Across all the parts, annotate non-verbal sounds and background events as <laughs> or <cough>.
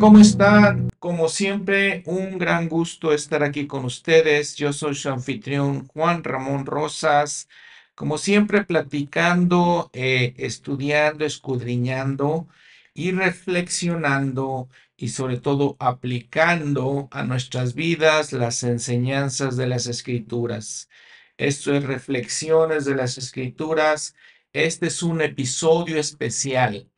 ¿cómo están? Como siempre, un gran gusto estar aquí con ustedes. Yo soy su anfitrión Juan Ramón Rosas. Como siempre, platicando, eh, estudiando, escudriñando y reflexionando y sobre todo aplicando a nuestras vidas las enseñanzas de las escrituras. Esto es Reflexiones de las Escrituras. Este es un episodio especial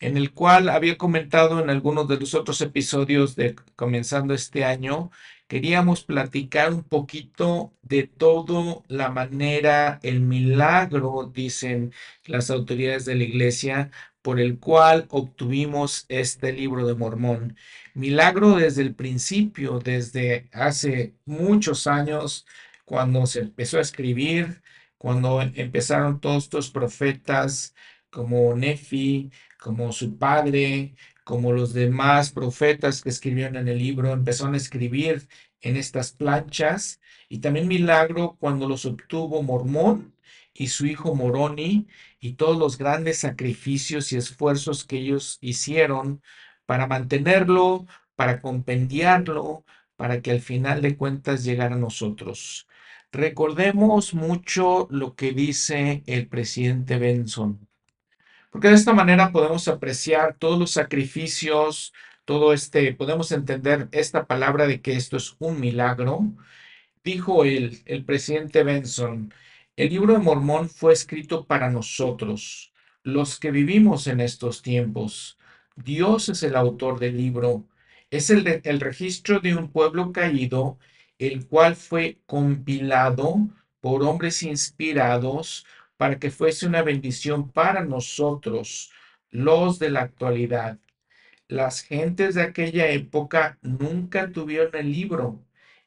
en el cual había comentado en algunos de los otros episodios de comenzando este año, queríamos platicar un poquito de todo la manera, el milagro, dicen las autoridades de la iglesia, por el cual obtuvimos este libro de Mormón. Milagro desde el principio, desde hace muchos años, cuando se empezó a escribir, cuando empezaron todos estos profetas como Nefi, como su padre, como los demás profetas que escribieron en el libro, empezaron a escribir en estas planchas. Y también milagro cuando los obtuvo Mormón y su hijo Moroni y todos los grandes sacrificios y esfuerzos que ellos hicieron para mantenerlo, para compendiarlo, para que al final de cuentas llegara a nosotros. Recordemos mucho lo que dice el presidente Benson. Porque de esta manera podemos apreciar todos los sacrificios, todo este, podemos entender esta palabra de que esto es un milagro. Dijo él, el presidente Benson, el libro de Mormón fue escrito para nosotros, los que vivimos en estos tiempos. Dios es el autor del libro, es el, el registro de un pueblo caído, el cual fue compilado por hombres inspirados para que fuese una bendición para nosotros, los de la actualidad. Las gentes de aquella época nunca tuvieron el libro.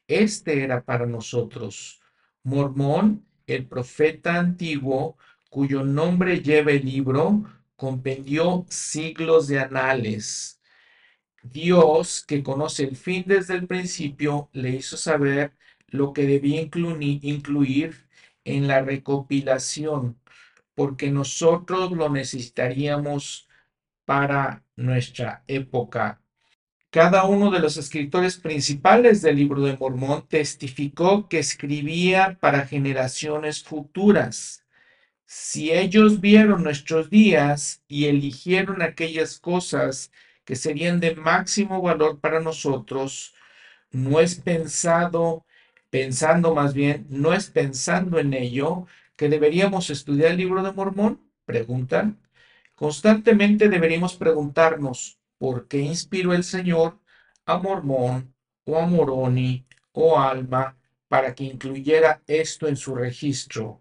Este era para nosotros. Mormón, el profeta antiguo, cuyo nombre lleva el libro, compendió siglos de anales. Dios, que conoce el fin desde el principio, le hizo saber lo que debía incluir en la recopilación, porque nosotros lo necesitaríamos para nuestra época. Cada uno de los escritores principales del libro de Mormón testificó que escribía para generaciones futuras. Si ellos vieron nuestros días y eligieron aquellas cosas que serían de máximo valor para nosotros, no es pensado pensando más bien, no es pensando en ello que deberíamos estudiar el libro de Mormón? Preguntan. Constantemente deberíamos preguntarnos, ¿por qué inspiró el Señor a Mormón o a Moroni o Alma para que incluyera esto en su registro?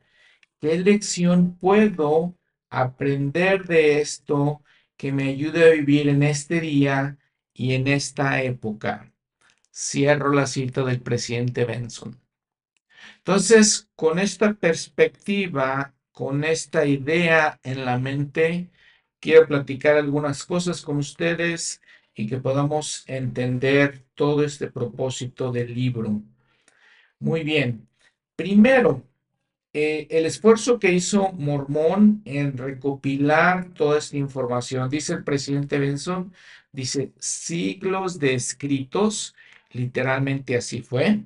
¿Qué lección puedo aprender de esto que me ayude a vivir en este día y en esta época? Cierro la cita del presidente Benson. Entonces, con esta perspectiva, con esta idea en la mente, quiero platicar algunas cosas con ustedes y que podamos entender todo este propósito del libro. Muy bien. Primero, eh, el esfuerzo que hizo Mormón en recopilar toda esta información, dice el presidente Benson, dice siglos de escritos literalmente así fue,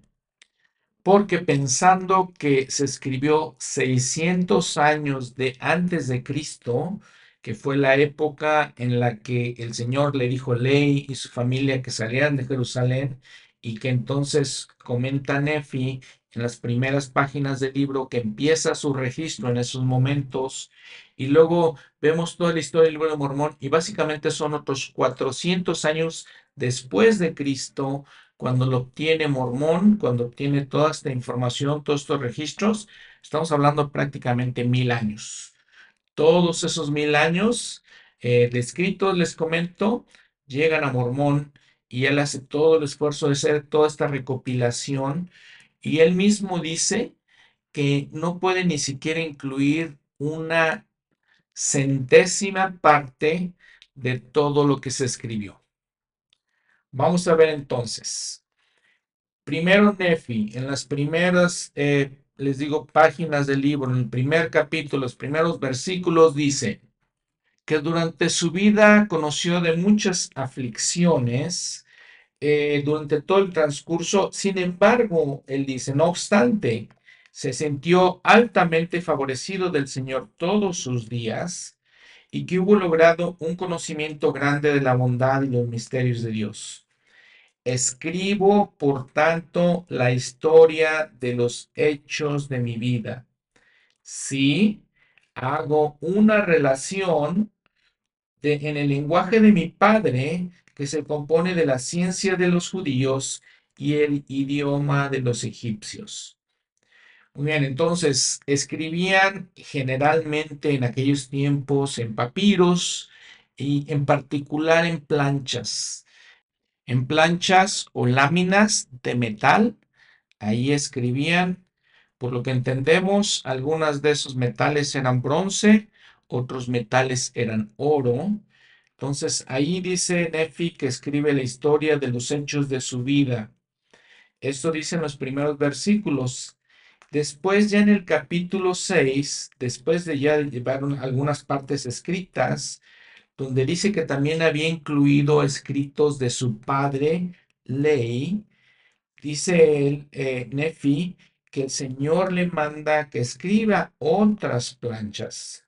porque pensando que se escribió 600 años de antes de Cristo, que fue la época en la que el Señor le dijo Ley y su familia que salieran de Jerusalén y que entonces comenta Nefi en las primeras páginas del libro que empieza su registro en esos momentos y luego vemos toda la historia del libro de Mormón y básicamente son otros 400 años después de Cristo cuando lo obtiene Mormón, cuando obtiene toda esta información, todos estos registros, estamos hablando prácticamente mil años. Todos esos mil años eh, descritos, les comento, llegan a Mormón y él hace todo el esfuerzo de hacer toda esta recopilación y él mismo dice que no puede ni siquiera incluir una centésima parte de todo lo que se escribió. Vamos a ver entonces. Primero Nefi, en las primeras, eh, les digo, páginas del libro, en el primer capítulo, los primeros versículos dice, que durante su vida conoció de muchas aflicciones eh, durante todo el transcurso. Sin embargo, él dice, no obstante, se sintió altamente favorecido del Señor todos sus días y que hubo logrado un conocimiento grande de la bondad y los misterios de Dios. Escribo, por tanto, la historia de los hechos de mi vida. Sí, hago una relación en el lenguaje de mi padre, que se compone de la ciencia de los judíos y el idioma de los egipcios. Muy bien, entonces escribían generalmente en aquellos tiempos en papiros y en particular en planchas. En planchas o láminas de metal, ahí escribían. Por lo que entendemos, algunas de esos metales eran bronce, otros metales eran oro. Entonces ahí dice Nefi que escribe la historia de los hechos de su vida. Esto dice en los primeros versículos. Después ya en el capítulo 6, después de ya llevar algunas partes escritas, donde dice que también había incluido escritos de su padre, Ley, dice el, eh, Nefi que el Señor le manda que escriba otras planchas.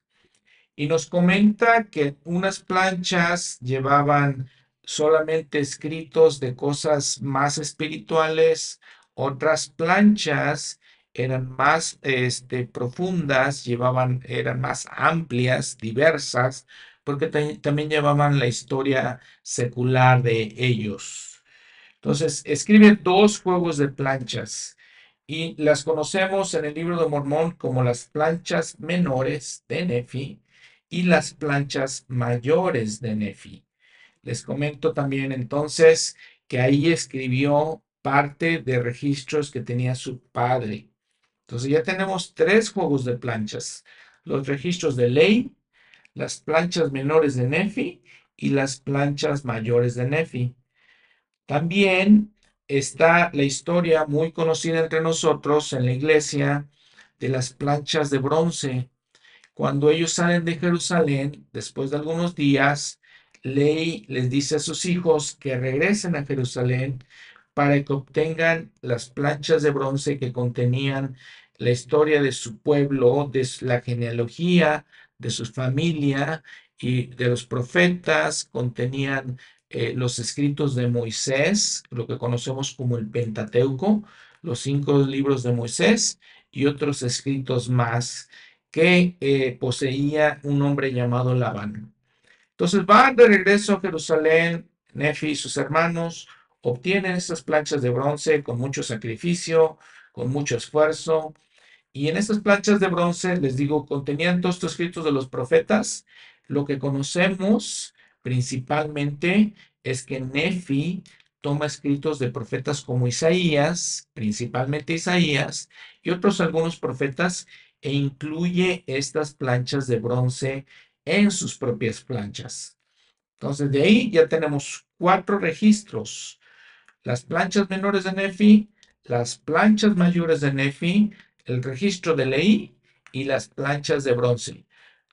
Y nos comenta que unas planchas llevaban solamente escritos de cosas más espirituales, otras planchas eran más este, profundas, llevaban, eran más amplias, diversas, porque también llevaban la historia secular de ellos. Entonces, escribe dos juegos de planchas y las conocemos en el libro de Mormón como las planchas menores de Nefi y las planchas mayores de Nefi. Les comento también entonces que ahí escribió parte de registros que tenía su padre. Entonces ya tenemos tres juegos de planchas. Los registros de ley, las planchas menores de Nefi y las planchas mayores de Nefi. También está la historia muy conocida entre nosotros en la iglesia de las planchas de bronce cuando ellos salen de Jerusalén, después de algunos días, Ley les dice a sus hijos que regresen a Jerusalén para que obtengan las planchas de bronce que contenían la historia de su pueblo, de la genealogía, de su familia y de los profetas, contenían eh, los escritos de Moisés, lo que conocemos como el Pentateuco, los cinco libros de Moisés y otros escritos más que eh, poseía un hombre llamado Labán. Entonces van de regreso a Jerusalén, Nefi y sus hermanos obtienen estas planchas de bronce con mucho sacrificio, con mucho esfuerzo. Y en estas planchas de bronce, les digo, contenían todos estos escritos de los profetas. Lo que conocemos principalmente es que Nefi toma escritos de profetas como Isaías, principalmente Isaías, y otros algunos profetas e incluye estas planchas de bronce en sus propias planchas. Entonces, de ahí ya tenemos cuatro registros. Las planchas menores de Nefi, las planchas mayores de Nefi, el registro de Leí y las planchas de bronce.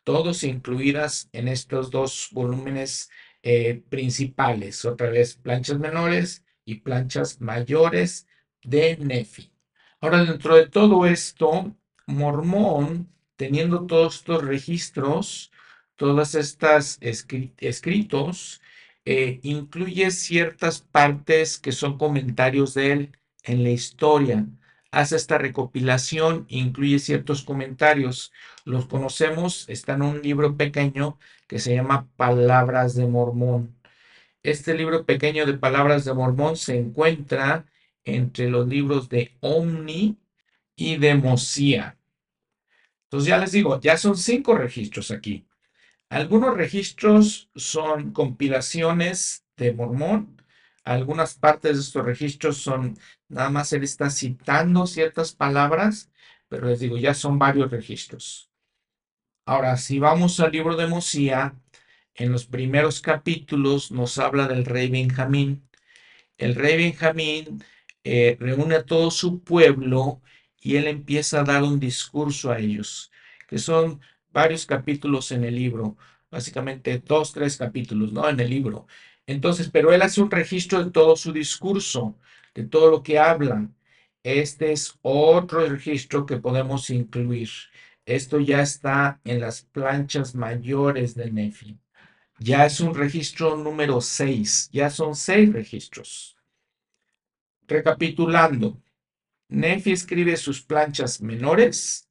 Todos incluidas en estos dos volúmenes eh, principales. Otra vez, planchas menores y planchas mayores de Nefi. Ahora, dentro de todo esto, Mormón, teniendo todos estos registros, todas estas escritos, eh, incluye ciertas partes que son comentarios de él en la historia. Hace esta recopilación, incluye ciertos comentarios. Los conocemos, está en un libro pequeño que se llama Palabras de Mormón. Este libro pequeño de Palabras de Mormón se encuentra entre los libros de Omni y de Mosía. Entonces ya les digo, ya son cinco registros aquí. Algunos registros son compilaciones de Mormón. Algunas partes de estos registros son, nada más él está citando ciertas palabras, pero les digo, ya son varios registros. Ahora, si vamos al libro de Mosía, en los primeros capítulos nos habla del rey Benjamín. El rey Benjamín eh, reúne a todo su pueblo y él empieza a dar un discurso a ellos, que son varios capítulos en el libro. básicamente dos, tres capítulos, ¿no? En el libro. Entonces, pero él hace un registro de todo su discurso, de todo lo que habla. Este es otro registro que podemos incluir. Esto ya está en las planchas mayores de Nefi. Ya es un registro número 6. Ya son seis registros. Recapitulando, Nefi escribe sus planchas menores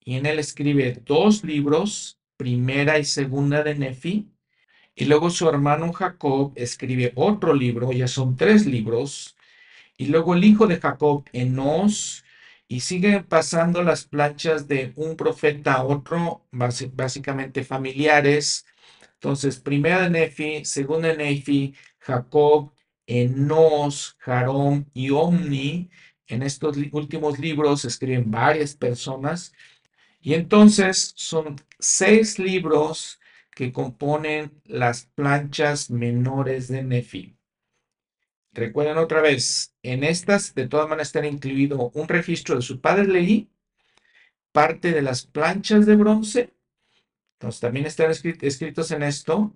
y en él escribe dos libros, primera y segunda de Nefi, y luego su hermano Jacob escribe otro libro, ya son tres libros, y luego el hijo de Jacob, Enos, y sigue pasando las planchas de un profeta a otro, básicamente familiares. Entonces, primera de Nefi, segunda de Nefi, Jacob, Enos, Jarón y Omni. En estos últimos libros escriben varias personas. Y entonces son seis libros que componen las planchas menores de Nefi. Recuerden otra vez, en estas de todas maneras está incluido un registro de su padre Leí, parte de las planchas de bronce, entonces también están escritos en esto,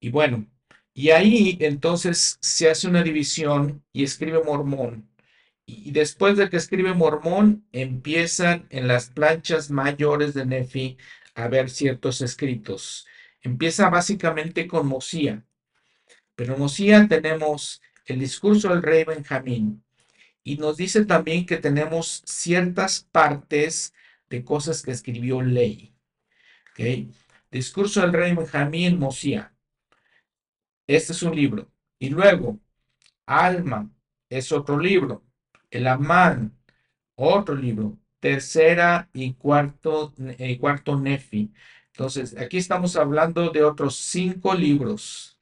y bueno, y ahí entonces se hace una división y escribe Mormón. Y después de que escribe Mormón, empiezan en las planchas mayores de Nefi a ver ciertos escritos. Empieza básicamente con Mosía. Pero en Mosía tenemos el discurso del rey Benjamín. Y nos dice también que tenemos ciertas partes de cosas que escribió Ley. ¿Okay? Discurso del rey Benjamín Mosía. Este es un libro. Y luego, Alma es otro libro. El Amán, otro libro. Tercera y cuarto, eh, cuarto Nefi. Entonces, aquí estamos hablando de otros cinco libros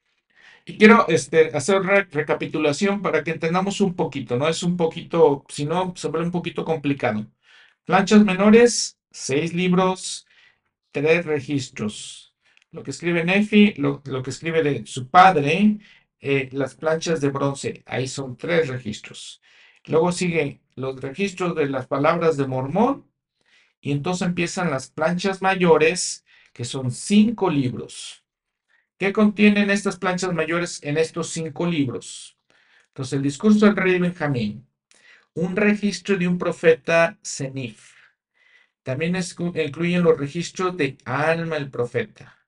y quiero este, hacer recapitulación para que entendamos un poquito, ¿no? Es un poquito, si no, se vuelve un poquito complicado. Planchas menores, seis libros, tres registros. Lo que escribe Nefi, lo, que escribe de su padre, eh, las planchas de bronce, ahí son tres registros. Luego sigue los registros de las palabras de Mormón, y entonces empiezan las planchas mayores, que son cinco libros. ¿Qué contienen estas planchas mayores en estos cinco libros? Entonces, el discurso del rey Benjamín, un registro de un profeta Zenif. También incluyen los registros de Alma el profeta.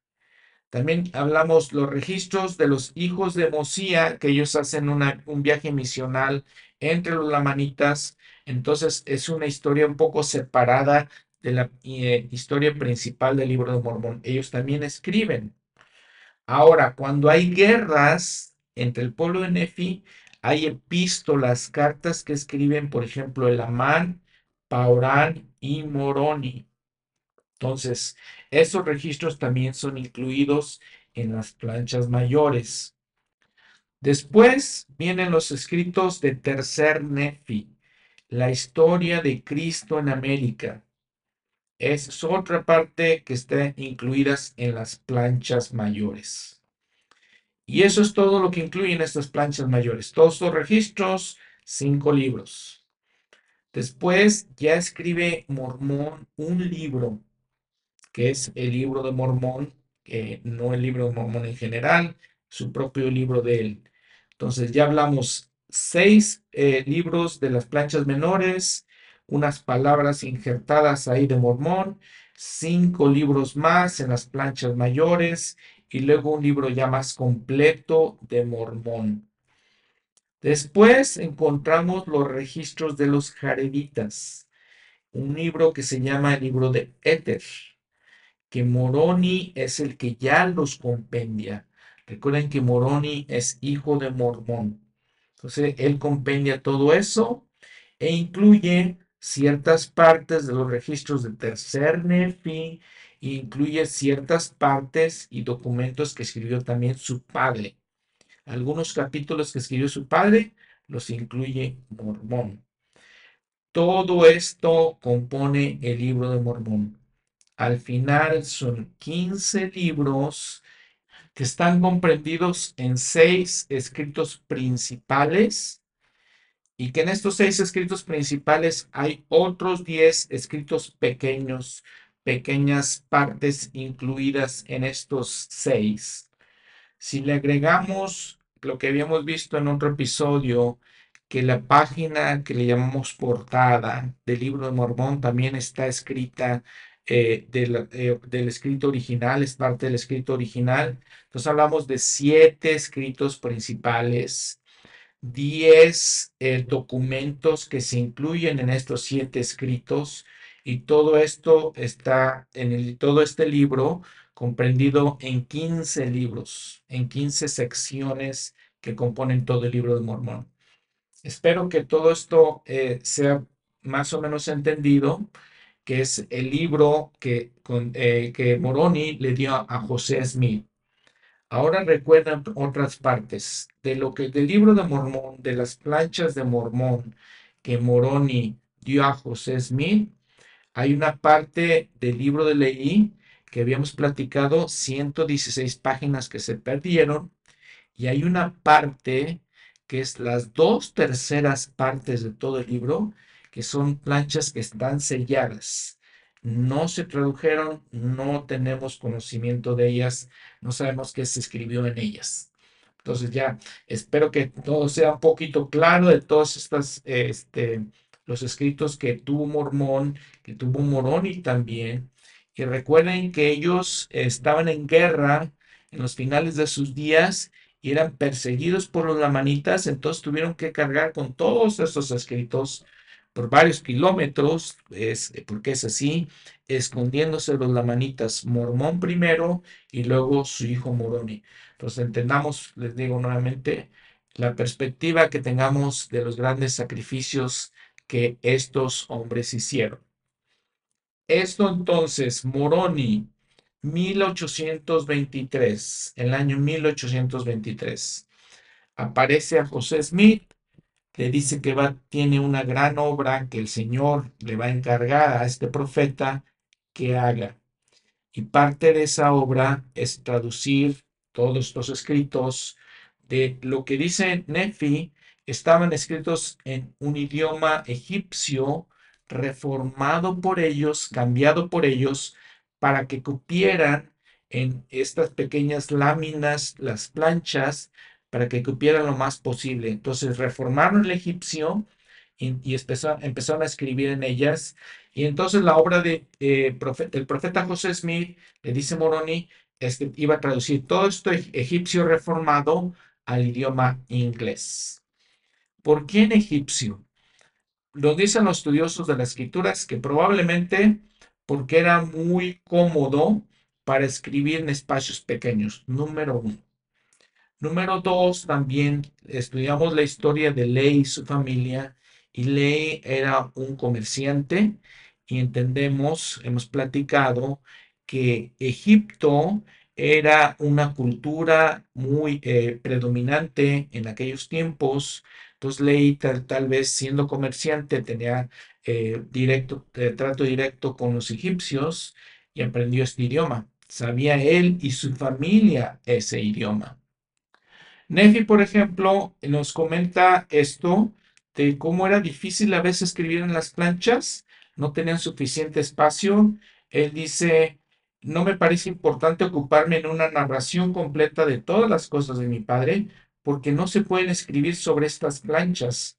También hablamos los registros de los hijos de Mosía, que ellos hacen un viaje misional entre los lamanitas. Entonces es una historia un poco separada de la eh, historia principal del libro de Mormón. Ellos también escriben. Ahora, cuando hay guerras entre el pueblo de Nefi, hay epístolas, cartas que escriben, por ejemplo, el Amán, Paurán y Moroni. Entonces, esos registros también son incluidos en las planchas mayores. Después vienen los escritos de Tercer Nefi, la historia de Cristo en América es otra parte que está incluidas en las planchas mayores. Y eso es todo lo que incluyen estas planchas mayores. Todos los registros, cinco libros. Después ya escribe Mormón un libro, que es el libro de Mormón, no el libro de Mormón en general, su propio libro de él. Entonces ya hablamos seis eh, libros de las planchas menores, unas palabras injertadas ahí de Mormón, cinco libros más en las planchas mayores y luego un libro ya más completo de Mormón. Después encontramos los registros de los Jareditas, un libro que se llama el libro de Éter, que Moroni es el que ya los compendia. Recuerden que Moroni es hijo de Mormón. Entonces, él compendia todo eso e incluye ciertas partes de los registros del tercer Nefi, incluye ciertas partes y documentos que escribió también su padre. Algunos capítulos que escribió su padre los incluye Mormón. Todo esto compone el libro de Mormón. Al final son 15 libros que están comprendidos en seis escritos principales y que en estos seis escritos principales hay otros diez escritos pequeños pequeñas partes incluidas en estos seis. Si le agregamos lo que habíamos visto en otro episodio, que la página que le llamamos portada del libro de Mormón también está escrita eh, eh, del, escrito original, es parte del escrito original. Entonces hablamos de siete escritos principales, diez eh, documentos que se incluyen en estos siete escritos y todo esto está en el, todo este libro comprendido en 15 libros, en 15 secciones que componen todo el libro de Mormón. Espero que todo esto eh, sea más o menos entendido, que es el libro que, eh, que Moroni le dio a José Smith. Ahora recuerdan otras partes de lo que del libro de Mormón, de las planchas de Mormón que Moroni dio a José Smith. Hay una parte del libro de Leí que habíamos platicado, 116 páginas que se perdieron, y hay una parte que es las dos terceras partes de todo el libro, que son planchas que están selladas. No se tradujeron, no tenemos conocimiento de ellas, no sabemos qué se escribió en ellas. Entonces ya espero que todo sea un poquito claro de todos estos, este, los escritos que tuvo Mormón, que tuvo Moroni también. Y recuerden que ellos estaban en guerra en los finales de sus días y eran perseguidos por los lamanitas, entonces tuvieron que cargar con todos estos escritos por varios kilómetros, es, porque es así, escondiéndose los lamanitas, Mormón primero y luego su hijo Moroni. Entonces entendamos, les digo nuevamente, la perspectiva que tengamos de los grandes sacrificios que estos hombres hicieron. Esto entonces, Moroni 1823, el año 1823, aparece a José Smith, le dice que va, tiene una gran obra que el Señor le va a encargar a este profeta que haga. Y parte de esa obra es traducir todos los escritos de lo que dice Nefi, estaban escritos en un idioma egipcio reformado por ellos, cambiado por ellos, para que cupieran en estas pequeñas láminas las planchas, para que cupieran lo más posible. Entonces reformaron el egipcio y, y empezaron a escribir en ellas. Y entonces la obra de, eh, del profeta José Smith, le dice Moroni, es que iba a traducir todo esto egipcio reformado al idioma inglés. ¿Por qué en egipcio? Lo dicen los estudiosos de las escrituras que probablemente porque era muy cómodo para escribir en espacios pequeños, número uno. Número dos, también estudiamos la historia de Ley y su familia, y Ley era un comerciante, y entendemos, hemos platicado, que Egipto era una cultura muy eh, predominante en aquellos tiempos. Entonces Ley, tal, vez siendo comerciante, tenía eh, directo, eh, trato directo con los egipcios y aprendió este idioma. Sabía él y su familia ese idioma. Nefi, por ejemplo, nos comenta esto de cómo era difícil a veces escribir en las planchas, no tenían suficiente espacio. Él dice, no me parece importante ocuparme en una narración completa de todas las cosas de mi padre, porque no se pueden escribir sobre estas planchas,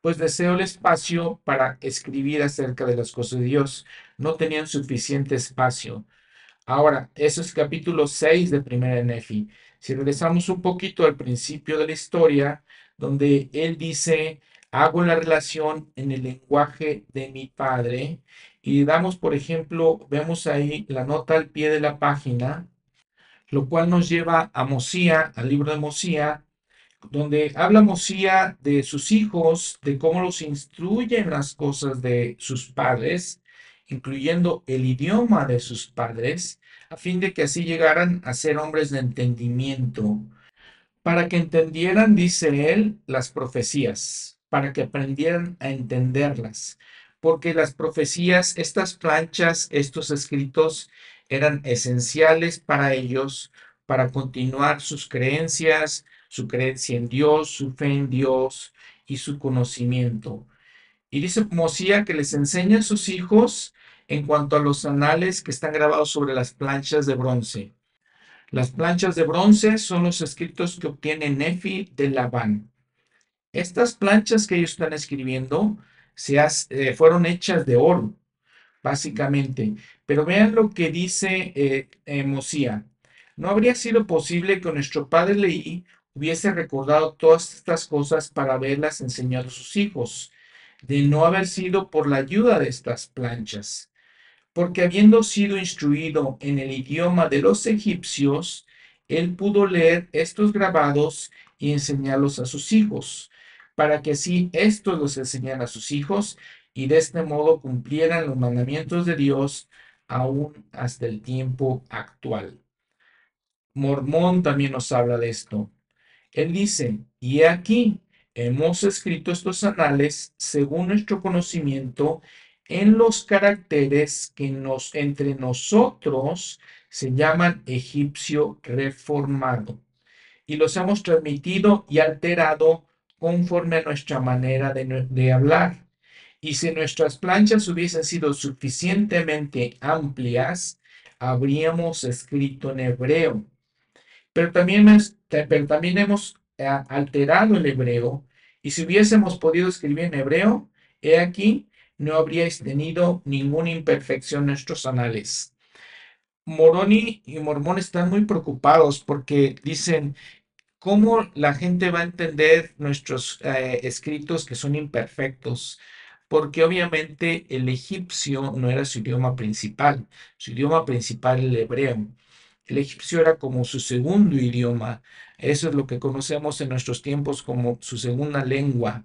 pues deseo el espacio para escribir acerca de las cosas de Dios. No tenían suficiente espacio. Ahora, eso es capítulo 6 de Primera Nefi. Si regresamos un poquito al principio de la historia, donde él dice, hago la relación en el lenguaje de mi padre, y damos, por ejemplo, vemos ahí la nota al pie de la página, lo cual nos lleva a Mosía, al libro de Mosía, donde habla Mosía de sus hijos, de cómo los instruyen las cosas de sus padres, incluyendo el idioma de sus padres, a fin de que así llegaran a ser hombres de entendimiento, para que entendieran, dice él, las profecías, para que aprendieran a entenderlas, porque las profecías, estas planchas, estos escritos eran esenciales para ellos para continuar sus creencias, su creencia en Dios, su fe en Dios y su conocimiento. Y dice Mosía que les enseña a sus hijos en cuanto a los anales que están grabados sobre las planchas de bronce. Las planchas de bronce son los escritos que obtiene Nefi de Labán. Estas planchas que ellos están escribiendo se eh, fueron hechas de oro, básicamente. Pero vean lo que dice eh, eh, Mosía. No habría sido posible que nuestro padre Leí hubiese recordado todas estas cosas para haberlas enseñado a sus hijos, de no haber sido por la ayuda de estas planchas porque habiendo sido instruido en el idioma de los egipcios, él pudo leer estos grabados y enseñarlos a sus hijos, para que así estos los enseñaran a sus hijos y de este modo cumplieran los mandamientos de Dios aún hasta el tiempo actual. Mormón también nos habla de esto. Él dice, y aquí hemos escrito estos anales según nuestro conocimiento en los caracteres que nos, entre nosotros se llaman egipcio reformado y los hemos transmitido y alterado conforme a nuestra manera de, de hablar. Y si nuestras planchas hubiesen sido suficientemente amplias, habríamos escrito en hebreo. Pero también, pero también hemos eh, alterado el hebreo, y si hubiésemos podido escribir en hebreo, he aquí, no habríais tenido ninguna imperfección en nuestros anales. Moroni y Mormón están muy preocupados porque dicen, ¿cómo la gente va a entender nuestros eh, escritos que son imperfectos? Porque obviamente el egipcio no era su idioma principal, su idioma principal el hebreo. El egipcio era como su segundo idioma, eso es lo que conocemos en nuestros tiempos como su segunda lengua.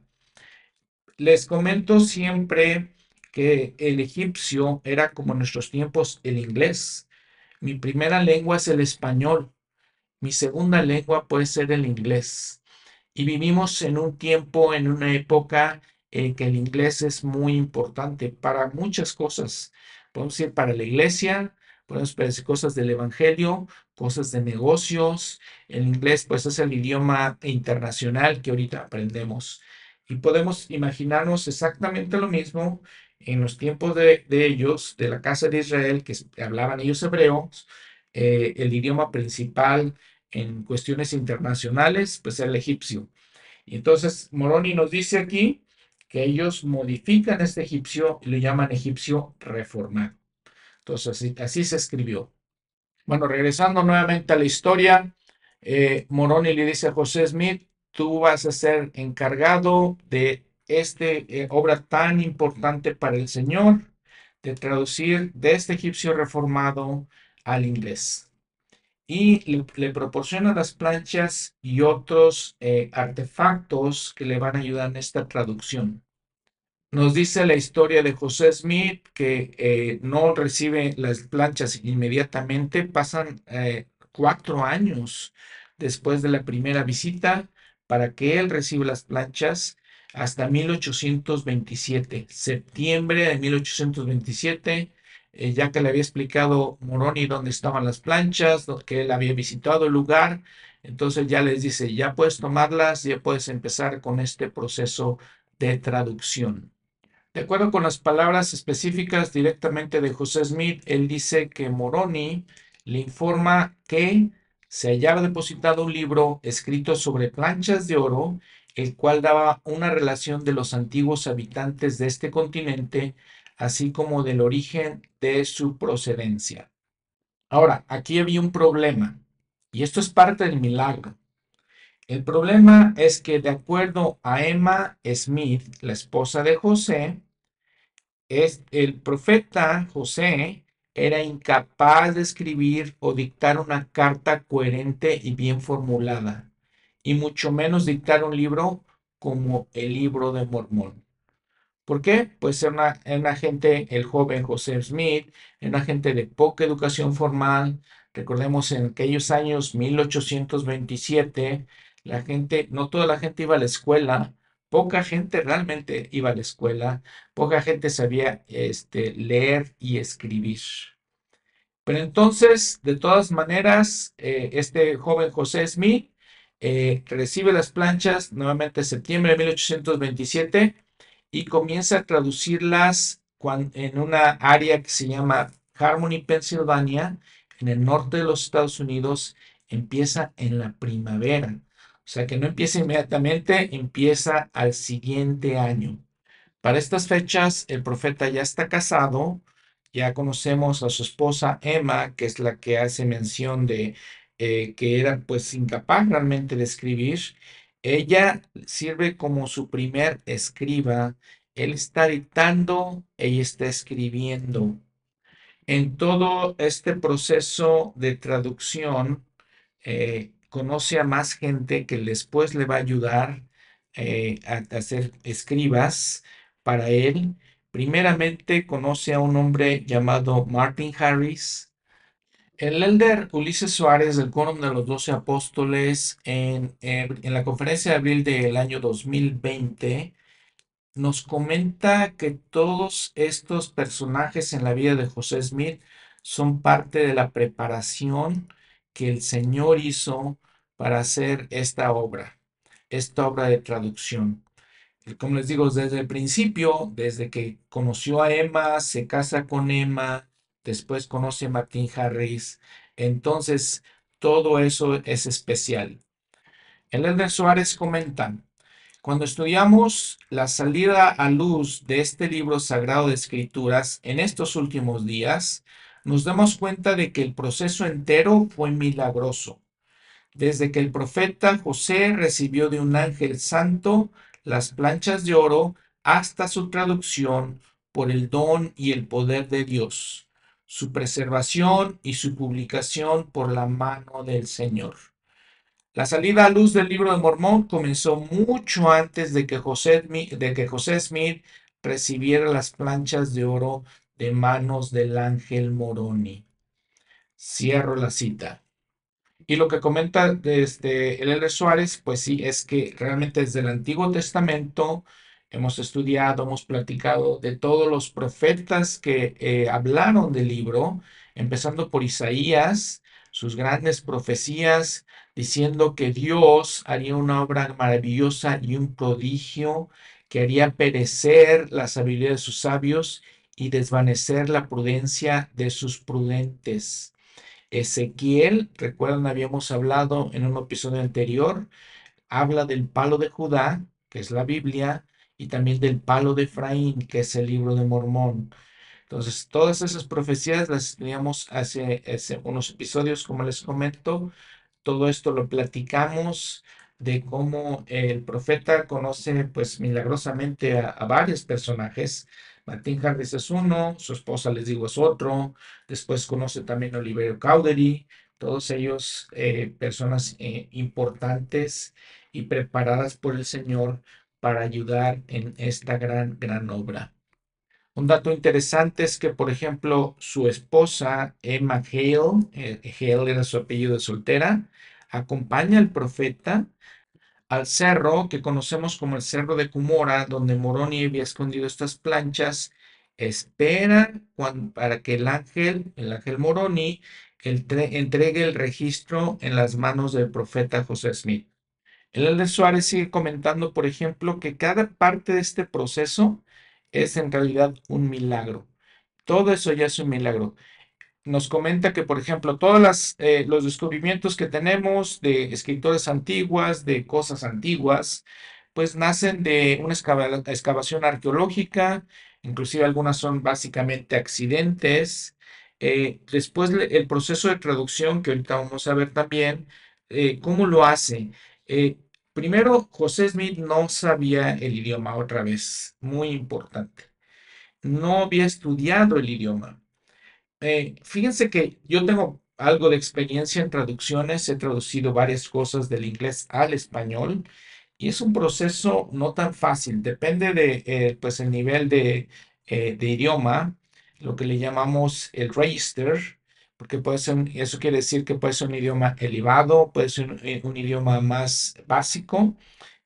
Les comento siempre que el egipcio era como en nuestros tiempos el inglés. Mi primera lengua es el español. Mi segunda lengua puede ser el inglés. Y vivimos en un tiempo, en una época en que el inglés es muy importante para muchas cosas. Podemos decir para la iglesia, podemos decir cosas del evangelio, cosas de negocios. El inglés pues es el idioma internacional que ahorita aprendemos. Y podemos imaginarnos exactamente lo mismo en los tiempos de, ellos, de la casa de Israel, que hablaban ellos hebreos, eh, el idioma principal en cuestiones internacionales, pues el egipcio. Y entonces Moroni nos dice aquí que ellos modifican este egipcio y lo llaman egipcio reformado. Entonces así, así se escribió. Bueno, regresando nuevamente a la historia, eh, Moroni le dice a José Smith, tú vas a ser encargado de esta eh, obra tan importante para el Señor, de traducir de este egipcio reformado al inglés. Y le, proporciona las planchas y otros eh, artefactos que le van a ayudar en esta traducción. Nos dice la historia de José Smith que eh, no recibe las planchas inmediatamente, pasan cuatro años después de la primera visita para que él reciba las planchas hasta 1827, septiembre de 1827, eh, ya que le había explicado Moroni dónde estaban las planchas, que él había visitado el lugar, entonces ya les dice, ya puedes tomarlas, ya puedes empezar con este proceso de traducción. De acuerdo con las palabras específicas directamente de José Smith, él dice que Moroni le informa que se hallaba depositado un libro escrito sobre planchas de oro, el cual daba una relación de los antiguos habitantes de este continente, así como del origen de su procedencia. Ahora, aquí había un problema, y esto es parte del milagro. El problema es que de acuerdo a Emma Smith, la esposa de José, es el profeta José era incapaz de escribir o dictar una carta coherente y bien formulada, y mucho menos dictar un libro como el libro de Mormón. ¿Por qué? Pues era una, gente, el joven José Smith, era una gente de poca educación formal. Recordemos en aquellos años 1827, la gente, no toda la gente iba a la escuela, poca gente realmente iba a la escuela, poca gente sabía este, leer y escribir. Pero entonces, de todas maneras, eh, este joven José Smith eh, recibe las planchas nuevamente en septiembre de 1827 y comienza a traducirlas en una área que se llama Harmony, Pennsylvania, en el norte de los Estados Unidos, empieza en la primavera. O sea que no empieza inmediatamente, empieza al siguiente año. Para estas fechas, el profeta ya está casado, ya conocemos a su esposa Emma, que es la que hace mención de eh, que era pues incapaz realmente de escribir. Ella sirve como su primer escriba. Él está dictando, ella está escribiendo. En todo este proceso de traducción, eh, conoce a más gente que después le va a ayudar eh, a, hacer escribas para él. Primeramente conoce a un hombre llamado Martin Harris. El elder Ulises Suárez del Quórum de los Doce Apóstoles en, en la conferencia de abril del año 2020 nos comenta que todos estos personajes en la vida de José Smith son parte de la preparación que el Señor hizo para hacer esta obra, esta obra de traducción. Como les digo, desde el principio, desde que conoció a Emma, se casa con Emma, después conoce a Martín Harris, entonces todo eso es especial. El Elder Suárez comenta, cuando estudiamos la salida a luz de este libro sagrado de escrituras en estos últimos días, nos damos cuenta de que el proceso entero fue milagroso. Desde que el profeta José recibió de un ángel santo las planchas de oro hasta su traducción por el don y el poder de Dios, su preservación y su publicación por la mano del Señor. La salida a luz del libro de Mormón comenzó mucho antes de que José, de que José Smith recibiera las planchas de oro de manos del ángel Moroni. Cierro la cita. Y lo que comenta desde el L. Suárez, pues sí, es que realmente desde el Antiguo Testamento hemos estudiado, hemos platicado de todos los profetas que eh, hablaron del libro, empezando por Isaías, sus grandes profecías, diciendo que Dios haría una obra maravillosa y un prodigio que haría perecer la sabiduría de sus sabios y desvanecer la prudencia de sus prudentes. Ezequiel, recuerdan, habíamos hablado en un episodio anterior, habla del palo de Judá, que es la Biblia, y también del palo de Efraín, que es el libro de Mormón. Entonces, todas esas profecías las hace, hace unos episodios, como les comento, todo esto lo platicamos de cómo el profeta conoce pues milagrosamente a, varios personajes. Martín Harris es uno, su esposa les digo es otro, después conoce también a Oliverio Cowdery, todos ellos eh, personas eh, importantes y preparadas por el Señor para ayudar en esta gran, gran obra. Un dato interesante es que, por ejemplo, su esposa, Emma Hale, eh, Hale era su apellido de soltera, acompaña al profeta al cerro que conocemos como el cerro de Cumora, donde Moroni había escondido estas planchas, espera para que el ángel, el ángel Moroni, entregue el registro en las manos del profeta José Smith. El Elder Suárez sigue comentando, por ejemplo, que cada parte de este proceso es en realidad un milagro. Todo eso ya es un milagro. Nos comenta que, por ejemplo, todos eh, los descubrimientos que tenemos de escritores antiguas, de cosas antiguas, pues nacen de una excavación arqueológica, inclusive algunas son básicamente accidentes. Eh, después el proceso de traducción, que ahorita vamos a ver también, eh, ¿cómo lo hace? Primero, José Smith no sabía el idioma otra vez, muy importante. No había estudiado el idioma. Eh, fíjense que yo tengo algo de experiencia en traducciones, he traducido varias cosas del inglés al español y es un proceso no tan fácil, depende de eh, pues el nivel de, eh, de idioma, lo que le llamamos el register, porque puede ser, eso quiere decir que puede ser un idioma elevado, puede ser un, idioma más básico.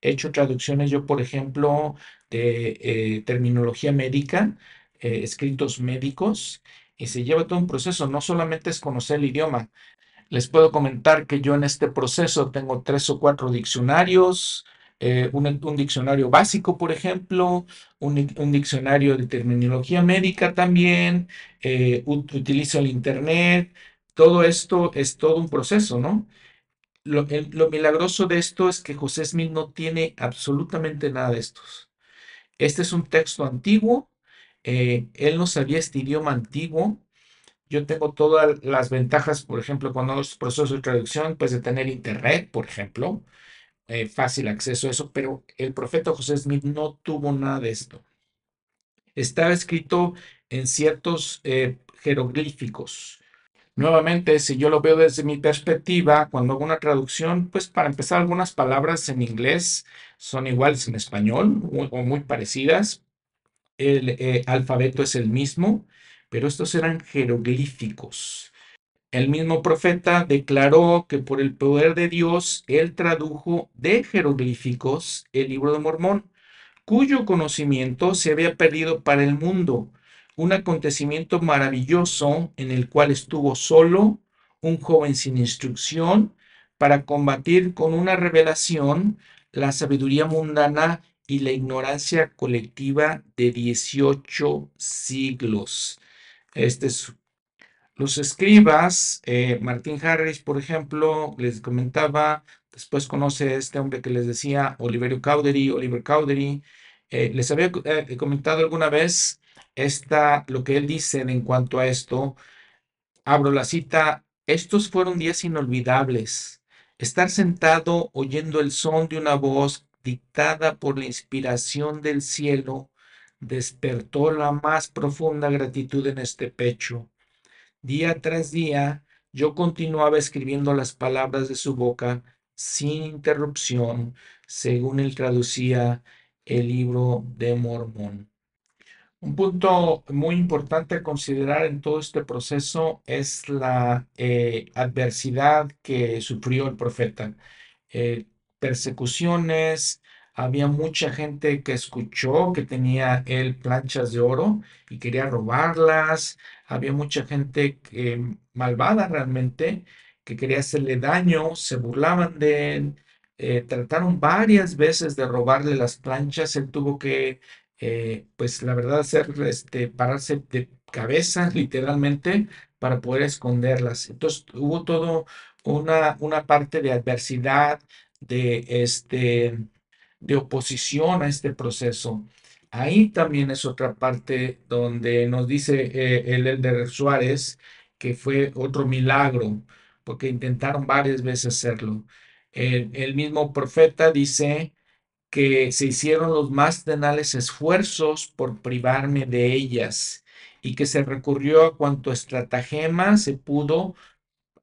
He hecho traducciones yo, por ejemplo, de terminología médica, escritos médicos, y se lleva todo un proceso, no solamente es conocer el idioma. Les puedo comentar que yo en este proceso tengo tres o cuatro diccionarios, eh, un, un, diccionario básico, por ejemplo, un, un, diccionario de terminología médica también, eh, utilizo el Internet, todo esto es todo un proceso, ¿no? Lo, el, lo, milagroso de esto es que José Smith no tiene absolutamente nada de estos. Este es un texto antiguo, eh, él no sabía este idioma antiguo, yo tengo todas las ventajas, por ejemplo, cuando hago procesos de traducción, pues de tener internet, por ejemplo, eh, fácil acceso a eso, pero el profeta José Smith no tuvo nada de esto. Estaba escrito en ciertos eh, jeroglíficos. Nuevamente, si yo lo veo desde mi perspectiva, cuando hago una traducción, pues para empezar, algunas palabras en inglés son iguales en español o muy parecidas. El eh, alfabeto es el mismo, pero estos eran jeroglíficos. El mismo profeta declaró que por el poder de Dios, él tradujo de jeroglíficos el libro de Mormón, cuyo conocimiento se había perdido para el mundo, un acontecimiento maravilloso en el cual estuvo solo, un joven sin instrucción, para combatir con una revelación la sabiduría mundana y la ignorancia colectiva de 18 siglos. Este es los escribas, eh, Martín Harris, por ejemplo, les comentaba, después conoce este hombre que les decía, Oliverio Cowdery, Oliver Cowdery, eh, les había eh, comentado alguna vez esta, lo que él dice en cuanto a esto, abro la cita, estos fueron días inolvidables, estar sentado oyendo el son de una voz dictada por la inspiración del cielo, despertó la más profunda gratitud en este pecho. Día tras día, yo continuaba escribiendo las palabras de su boca sin interrupción, según él traducía el libro de Mormón. Un punto muy importante a considerar en todo este proceso es la eh, adversidad que sufrió el profeta. Eh, persecuciones, había mucha gente que escuchó que tenía él planchas de oro y quería robarlas. Había mucha gente que, malvada realmente que quería hacerle daño, se burlaban de él. Eh, trataron varias veces de robarle las planchas. Él tuvo que, eh, pues la verdad, hacer, este, pararse de cabeza <laughs> literalmente para poder esconderlas. Entonces hubo todo una, una parte de adversidad, de este de oposición a este proceso. Ahí también es otra parte donde nos dice eh, el Elder Suárez que fue otro milagro, porque intentaron varias veces hacerlo. El, mismo profeta dice que se hicieron los más tenales esfuerzos por privarme de ellas y que se recurrió a cuanto estratagema se pudo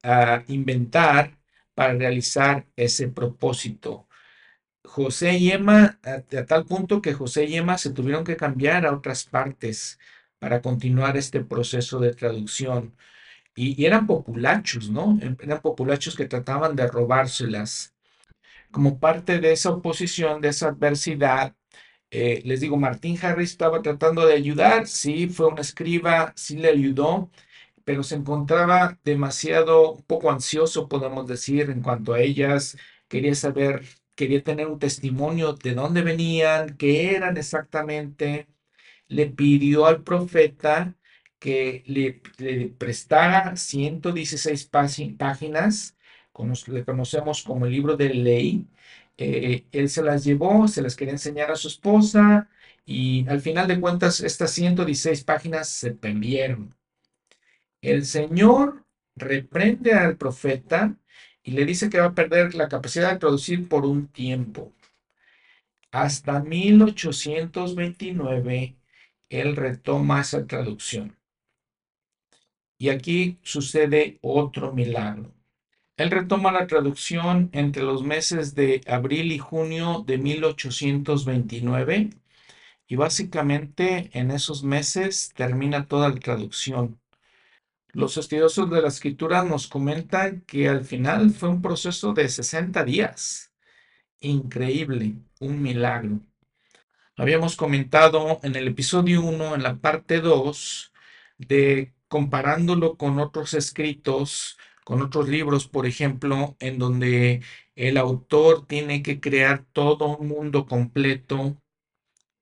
uh, inventar para realizar ese propósito. José y Emma, a, tal punto que José y Emma se tuvieron que cambiar a otras partes para continuar este proceso de traducción. Y, eran populachos, ¿no? Eran populachos que trataban de robárselas. Como parte de esa oposición, de esa adversidad, eh, les digo, Martín Harris estaba tratando de ayudar, sí, fue un escriba, sí le ayudó, pero se encontraba demasiado, un poco ansioso, podemos decir, en cuanto a ellas, quería saber quería tener un testimonio de dónde venían, qué eran exactamente. Le pidió al profeta que le, prestara 116 páginas, como le conocemos como el libro de ley. Eh, él se las llevó, se las quería enseñar a su esposa y al final de cuentas estas 116 páginas se perdieron. El Señor reprende al profeta y le dice que va a perder la capacidad de traducir por un tiempo. Hasta 1829, él retoma esa traducción. Y aquí sucede otro milagro. Él retoma la traducción entre los meses de abril y junio de 1829 y básicamente en esos meses termina toda la traducción. Los estudiosos de la escritura nos comentan que al final fue un proceso de 60 días. Increíble, un milagro. Habíamos comentado en el episodio 1, en la parte 2, de comparándolo con otros escritos con otros libros, por ejemplo, en donde el autor tiene que crear todo un mundo completo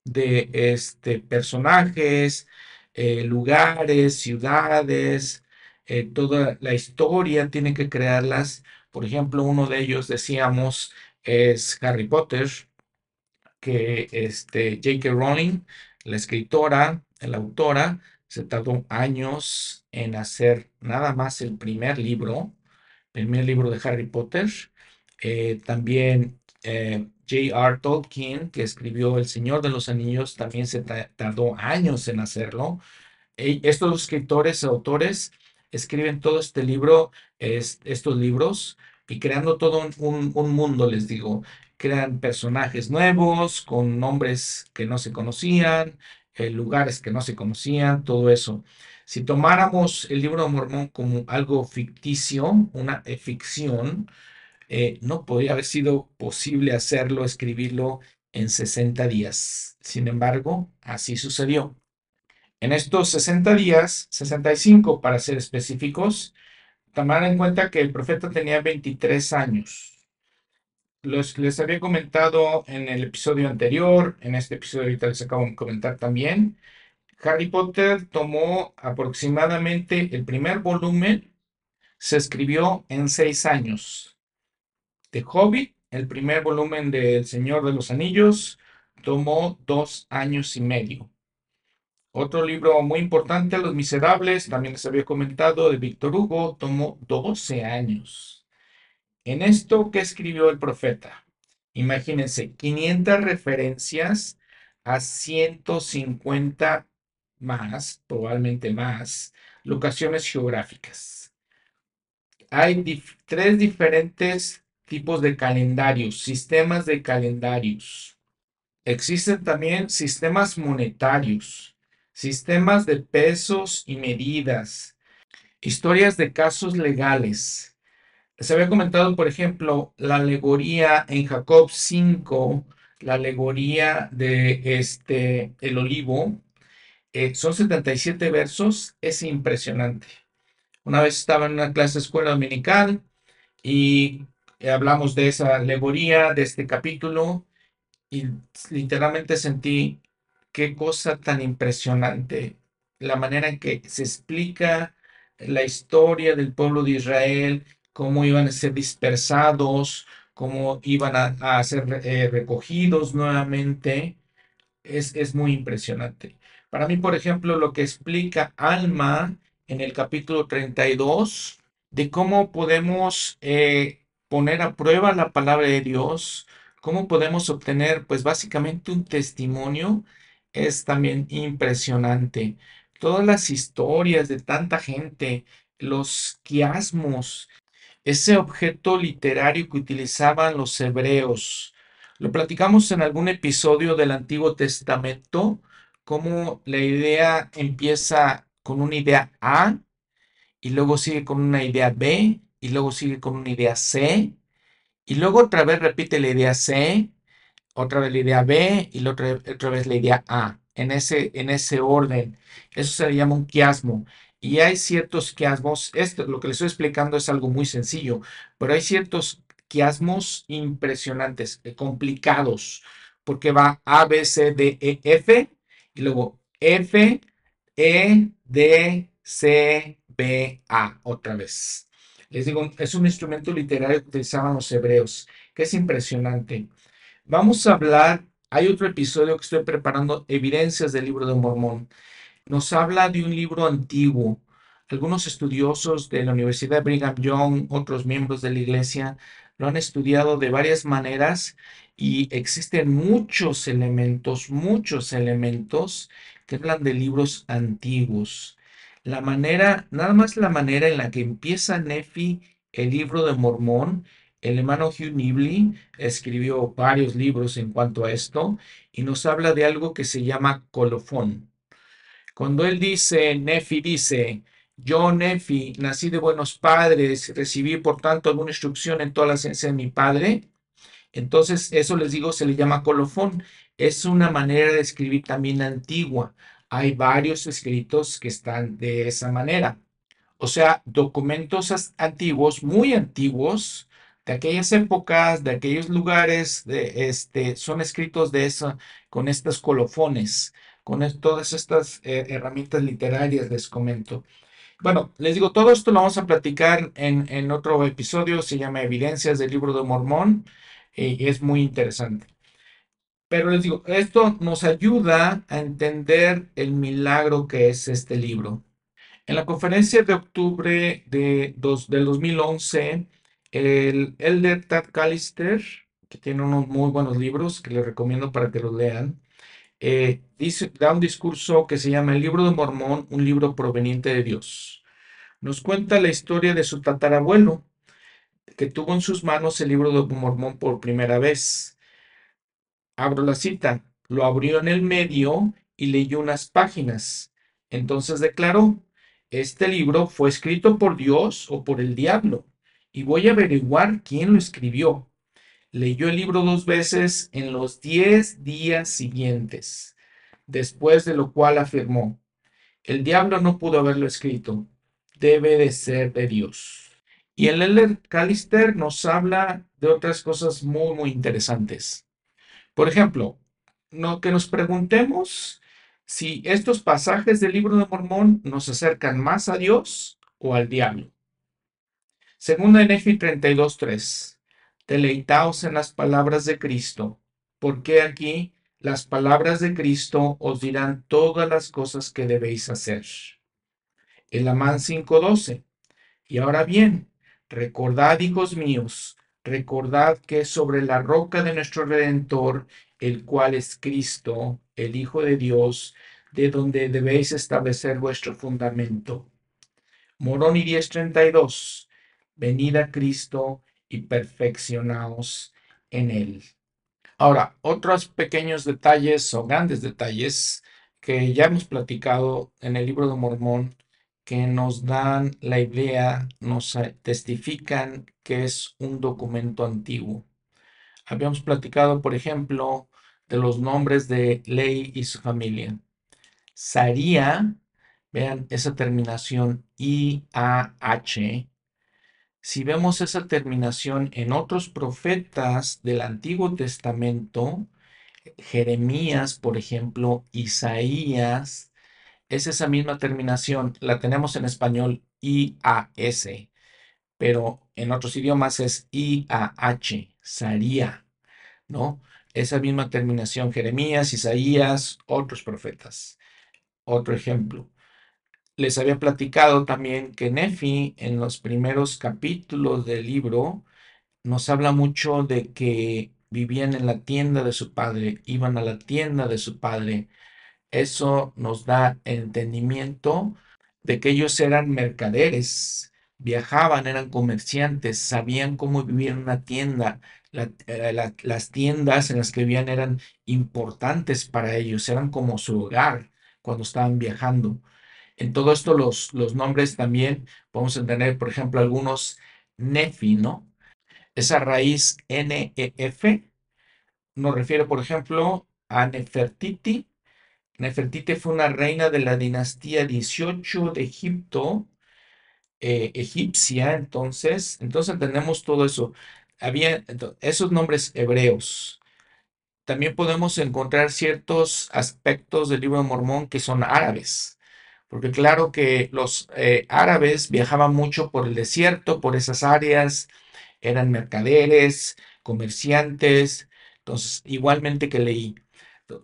de este, personajes, eh, lugares, ciudades, eh, toda la historia tiene que crearlas. Por ejemplo, uno de ellos, decíamos, es Harry Potter, que este, J.K. Rowling, la escritora, la autora, se tardó años en hacer nada más el primer libro, el primer libro de Harry Potter. Eh, también eh, J.R. Tolkien, que escribió El Señor de los Anillos, también se tardó años en hacerlo. estos escritores, autores, escriben todo este libro, estos libros, y creando todo un, mundo, les digo. Crean personajes nuevos, con nombres que no se conocían, eh, lugares que no se conocían, todo eso. Si tomáramos el libro de Mormón como algo ficticio, una ficción, eh, no podría haber sido posible hacerlo, escribirlo en 60 días. Sin embargo, así sucedió. En estos 60 días, 65 para ser específicos, tomar en cuenta que el profeta tenía 23 años. Los, les había comentado en el episodio anterior, en este episodio ahorita les acabo de comentar también, Harry Potter tomó aproximadamente el primer volumen, se escribió en seis años. The Hobbit, el primer volumen de El Señor de los Anillos, tomó dos años y medio. Otro libro muy importante, Los Miserables, también les había comentado, de Víctor Hugo, tomó 12 años. En esto, ¿qué escribió el profeta? Imagínense, 500 referencias a 150 más, probablemente más, locaciones geográficas. Hay tres diferentes tipos de calendarios, sistemas de calendarios. Existen también sistemas monetarios sistemas de pesos y medidas, historias de casos legales. Se había comentado, por ejemplo, la alegoría en Jacob 5, la alegoría de este, el olivo. Eh, son 77 versos, es impresionante. Una vez estaba en una clase de escuela dominical y hablamos de esa alegoría, de este capítulo, y literalmente sentí qué cosa tan impresionante la manera en que se explica la historia del pueblo de Israel, cómo iban a ser dispersados, cómo iban a, ser eh, recogidos nuevamente, es, es, muy impresionante. Para mí, por ejemplo, lo que explica Alma en el capítulo 32, de cómo podemos eh, poner a prueba la palabra de Dios, cómo podemos obtener, pues básicamente un testimonio es también impresionante. Todas las historias de tanta gente, los quiasmos, ese objeto literario que utilizaban los hebreos. Lo platicamos en algún episodio del Antiguo Testamento, cómo la idea empieza con una idea A y luego sigue con una idea B y luego sigue con una idea C y luego otra vez repite la idea C otra vez la idea B y otra, otra vez la idea A, en ese, en ese orden. Eso se llama un quiasmo. Y hay ciertos quiasmos, esto, lo que les estoy explicando es algo muy sencillo, pero hay ciertos quiasmos impresionantes, eh, complicados, porque va A, B, C, D, E, F, y luego F, E, D, C, B, A, otra vez. Les digo, es un instrumento literario que utilizaban los hebreos, que es impresionante. Vamos a hablar, hay otro episodio que estoy preparando, Evidencias del libro de Mormón. Nos habla de un libro antiguo. Algunos estudiosos de la Universidad de Brigham Young, otros miembros de la iglesia, lo han estudiado de varias maneras y existen muchos elementos, muchos elementos que hablan de libros antiguos. La manera, nada más la manera en la que empieza Nefi el libro de Mormón el hermano Hugh Nibley escribió varios libros en cuanto a esto y nos habla de algo que se llama colofón. Cuando él dice, Nefi dice, yo Nefi, nací de buenos padres, recibí por tanto alguna instrucción en toda la ciencia de mi padre, entonces eso les digo se le llama colofón. Es una manera de escribir también antigua. Hay varios escritos que están de esa manera. o sea, documentos antiguos, muy antiguos, de aquellas épocas, de aquellos lugares, de, este, son escritos de eso, con estos colofones, con todas estas eh, herramientas literarias, les comento. Bueno, les digo, todo esto lo vamos a platicar en, en otro episodio, se llama Evidencias del Libro de Mormón, y es muy interesante. Pero les digo, esto nos ayuda a entender el milagro que es este libro. En la conferencia de octubre de del 2011, el Elder Tad Callister, que tiene unos muy buenos libros que les recomiendo para que los lean, eh, dice, da un discurso que se llama El libro de Mormón, un libro proveniente de Dios. Nos cuenta la historia de su tatarabuelo, que tuvo en sus manos el libro de Mormón por primera vez. Abro la cita. Lo abrió en el medio y leyó unas páginas. Entonces declaró, este libro fue escrito por Dios o por el diablo, y voy a averiguar quién lo escribió. Leyó el libro dos veces en los diez días siguientes, después de lo cual afirmó, el diablo no pudo haberlo escrito, debe de ser de Dios. Y el Elder Callister nos habla de otras cosas muy, muy interesantes. Por ejemplo, que nos preguntemos si estos pasajes del libro de Mormón nos acercan más a Dios o al diablo. Segunda en Efi 32.3. Deleitaos en las palabras de Cristo, porque aquí las palabras de Cristo os dirán todas las cosas que debéis hacer. El Amán 5.12. Y ahora bien, recordad, hijos míos, recordad que sobre la roca de nuestro Redentor el cual es Cristo, el Hijo de Dios, de donde debéis establecer vuestro fundamento. Moroni 10:32, venid a Cristo y perfeccionaos en él. Ahora, otros pequeños detalles o grandes detalles que ya hemos platicado en el libro de Mormón que nos dan la idea, nos testifican que es un documento antiguo. Habíamos platicado, por ejemplo, de los nombres de Ley y su familia. Saría, vean esa terminación I-A-H. Si vemos esa terminación en otros profetas del Antiguo Testamento, Jeremías, por ejemplo, Isaías, es esa misma terminación, la tenemos en español I-A-S, pero en otros idiomas es I-A-H, Saría, ¿no? esa misma terminación, Jeremías, Isaías, otros profetas. Otro ejemplo. Les había platicado también que Nefi en los primeros capítulos del libro nos habla mucho de que vivían en la tienda de su padre, iban a la tienda de su padre. Eso nos da entendimiento de que ellos eran mercaderes, viajaban, eran comerciantes, sabían cómo vivir en una tienda, eh, las tiendas en las que vivían eran importantes para ellos, eran como su hogar cuando estaban viajando. En todo esto los, los nombres también podemos entender, por ejemplo, algunos Nefi, ¿no? Esa raíz N-E-F nos refiere, por ejemplo, a Nefertiti. Nefertiti fue una reina de la dinastía 18 de Egipto, eh, egipcia, entonces, entonces tenemos todo eso había esos nombres hebreos. También podemos encontrar ciertos aspectos del libro de Mormón que son árabes, porque claro que los eh, árabes viajaban mucho por el desierto, por esas áreas, eran mercaderes, comerciantes, entonces igualmente que leí.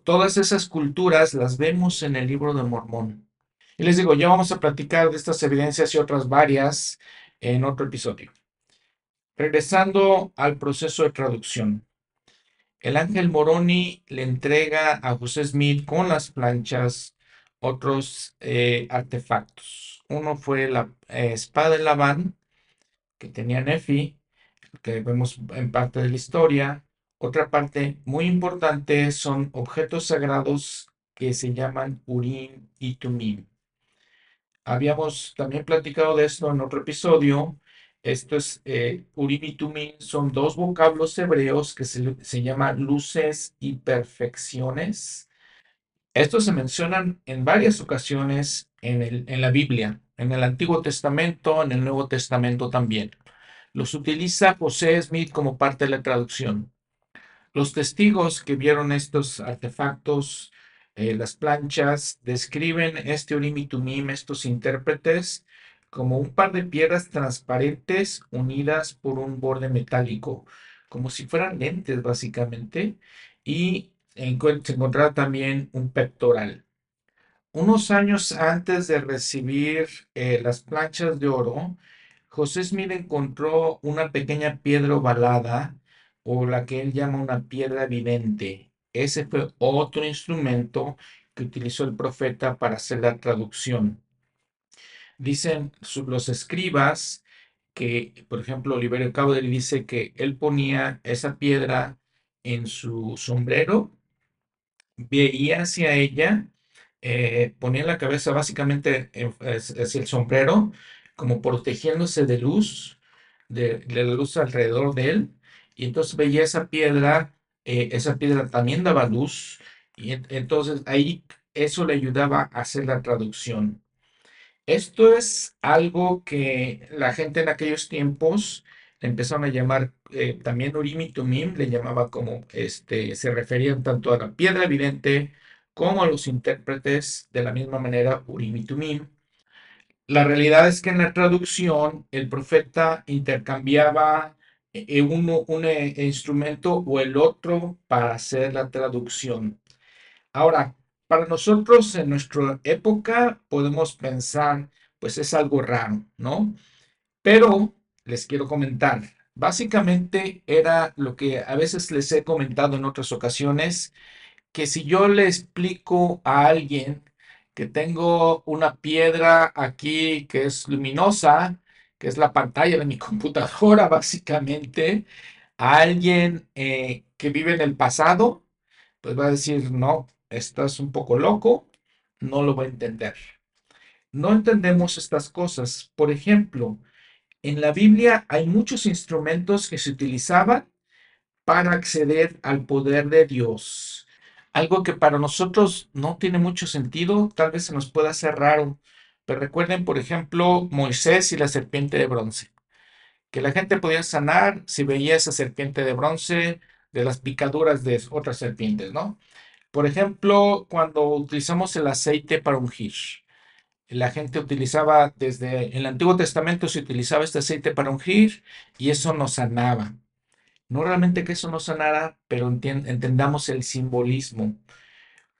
Todas esas culturas las vemos en el libro de Mormón. Y les digo, ya vamos a platicar de estas evidencias y otras varias en otro episodio. Regresando al proceso de traducción. El ángel Moroni le entrega a José Smith con las planchas otros eh, artefactos. Uno fue la eh, espada de Labán, que tenía Nefi, que vemos en parte de la historia. Otra parte muy importante son objetos sagrados que se llaman Urim y Tumim. Habíamos también platicado de esto en otro episodio esto es eh, Urim y Tumim, son dos vocablos hebreos que se, se llaman luces y perfecciones. Estos se mencionan en varias ocasiones en, el, en la Biblia. en el Antiguo Testamento, en el Nuevo Testamento también. Los utiliza José Smith como parte de la traducción. Los testigos que vieron estos artefactos, eh, las planchas, describen este Urim y Tumim, estos intérpretes, como un par de piedras transparentes unidas por un borde metálico, como si fueran lentes básicamente, y se encontraba también un pectoral. Unos años antes de recibir eh, las planchas de oro, José Smith encontró una pequeña piedra ovalada, o la que él llama una piedra vidente. Ese fue otro instrumento que utilizó el profeta para hacer la traducción. Dicen los escribas que, por ejemplo, Oliverio Cowdery dice que él ponía esa piedra en su sombrero, veía hacia ella, eh, ponía la cabeza básicamente hacia el sombrero, como protegiéndose de luz, de, la luz alrededor de él, y entonces veía esa piedra, eh, esa piedra también daba luz, y entonces ahí eso le ayudaba a hacer la traducción. Esto es algo que la gente en aquellos tiempos empezaron a llamar eh, también Urim y Tumim, le llamaba como, este, se referían tanto a la piedra evidente como a los intérpretes de la misma manera Urim y Tumim. La realidad es que en la traducción el profeta intercambiaba eh, eh, uno, un instrumento o el otro para hacer la traducción. Ahora, para nosotros en nuestra época podemos pensar, pues es algo raro, ¿no? Pero les quiero comentar, básicamente era lo que a veces les he comentado en otras ocasiones, que si yo le explico a alguien que tengo una piedra aquí que es luminosa, que es la pantalla de mi <laughs> computadora, básicamente, a alguien eh, que vive en el pasado, pues va a decir, no, estás un poco loco, no lo va a entender. No entendemos estas cosas. Por ejemplo, en la Biblia hay muchos instrumentos que se utilizaban para acceder al poder de Dios. Algo que para nosotros no tiene mucho sentido, tal vez se nos pueda hacer raro. Pero recuerden, por ejemplo, Moisés y la serpiente de bronce. Que la gente podía sanar si veía esa serpiente de bronce de las picaduras de otras serpientes, ¿no? Por ejemplo, cuando utilizamos el aceite para ungir, la gente utilizaba desde el Antiguo Testamento se utilizaba este aceite para ungir y eso nos sanaba. No realmente que eso nos sanara, pero entendamos el simbolismo.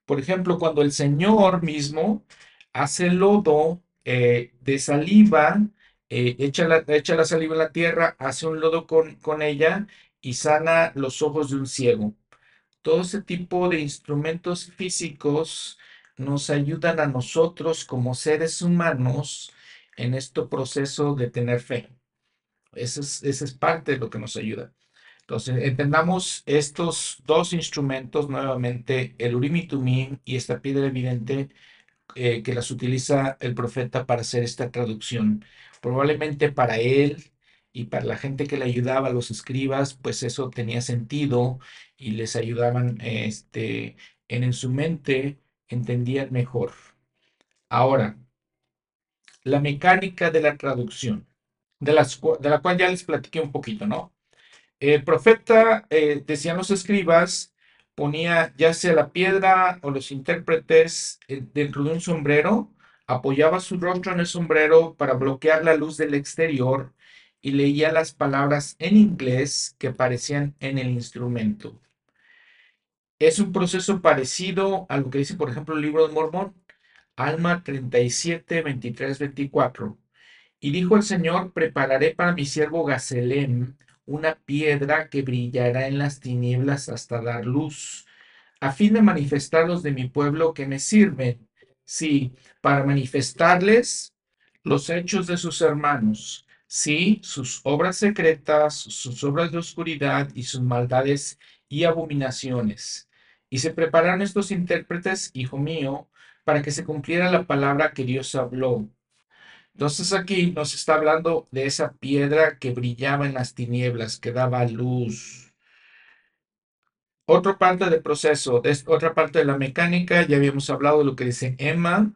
Por ejemplo, cuando el Señor mismo hace lodo eh, de saliva, eh, echa, la, echa, la, saliva en la tierra, hace un lodo con, con ella y sana los ojos de un ciego todo ese tipo de instrumentos físicos nos ayudan a nosotros como seres humanos en este proceso de tener fe. Eso es, esa es parte de lo que nos ayuda. Entonces, entendamos estos dos instrumentos nuevamente, el Urim y Tumim y esta piedra evidente eh, que las utiliza el profeta para hacer esta traducción. Probablemente para él y para la gente que le ayudaba, los escribas, pues eso tenía sentido y les ayudaban este, en, en su mente, entendían mejor. Ahora, la mecánica de la traducción, de la cual ya les platiqué un poquito, ¿no? El profeta, eh, decían los escribas, ponía ya sea la piedra o los intérpretes eh, dentro de un sombrero, apoyaba su rostro en el sombrero para bloquear la luz del exterior y leía las palabras en inglés que aparecían en el instrumento. Es un proceso parecido a lo que dice, por ejemplo, el libro de Mormón, Alma 37, 23, 24. Y dijo el Señor, prepararé para mi siervo Gazelem una piedra que brillará en las tinieblas hasta dar luz, a fin de manifestarlos de mi pueblo que me sirven. Sí, para manifestarles los hechos de sus hermanos Sí, sus obras secretas, sus obras de oscuridad y sus maldades y abominaciones. Y se prepararon estos intérpretes, hijo mío, para que se cumpliera la palabra que Dios habló. Entonces aquí nos está hablando de esa piedra que brillaba en las tinieblas, que daba luz. Otra parte del proceso, otra parte de la mecánica, ya habíamos hablado de lo que dice Emma,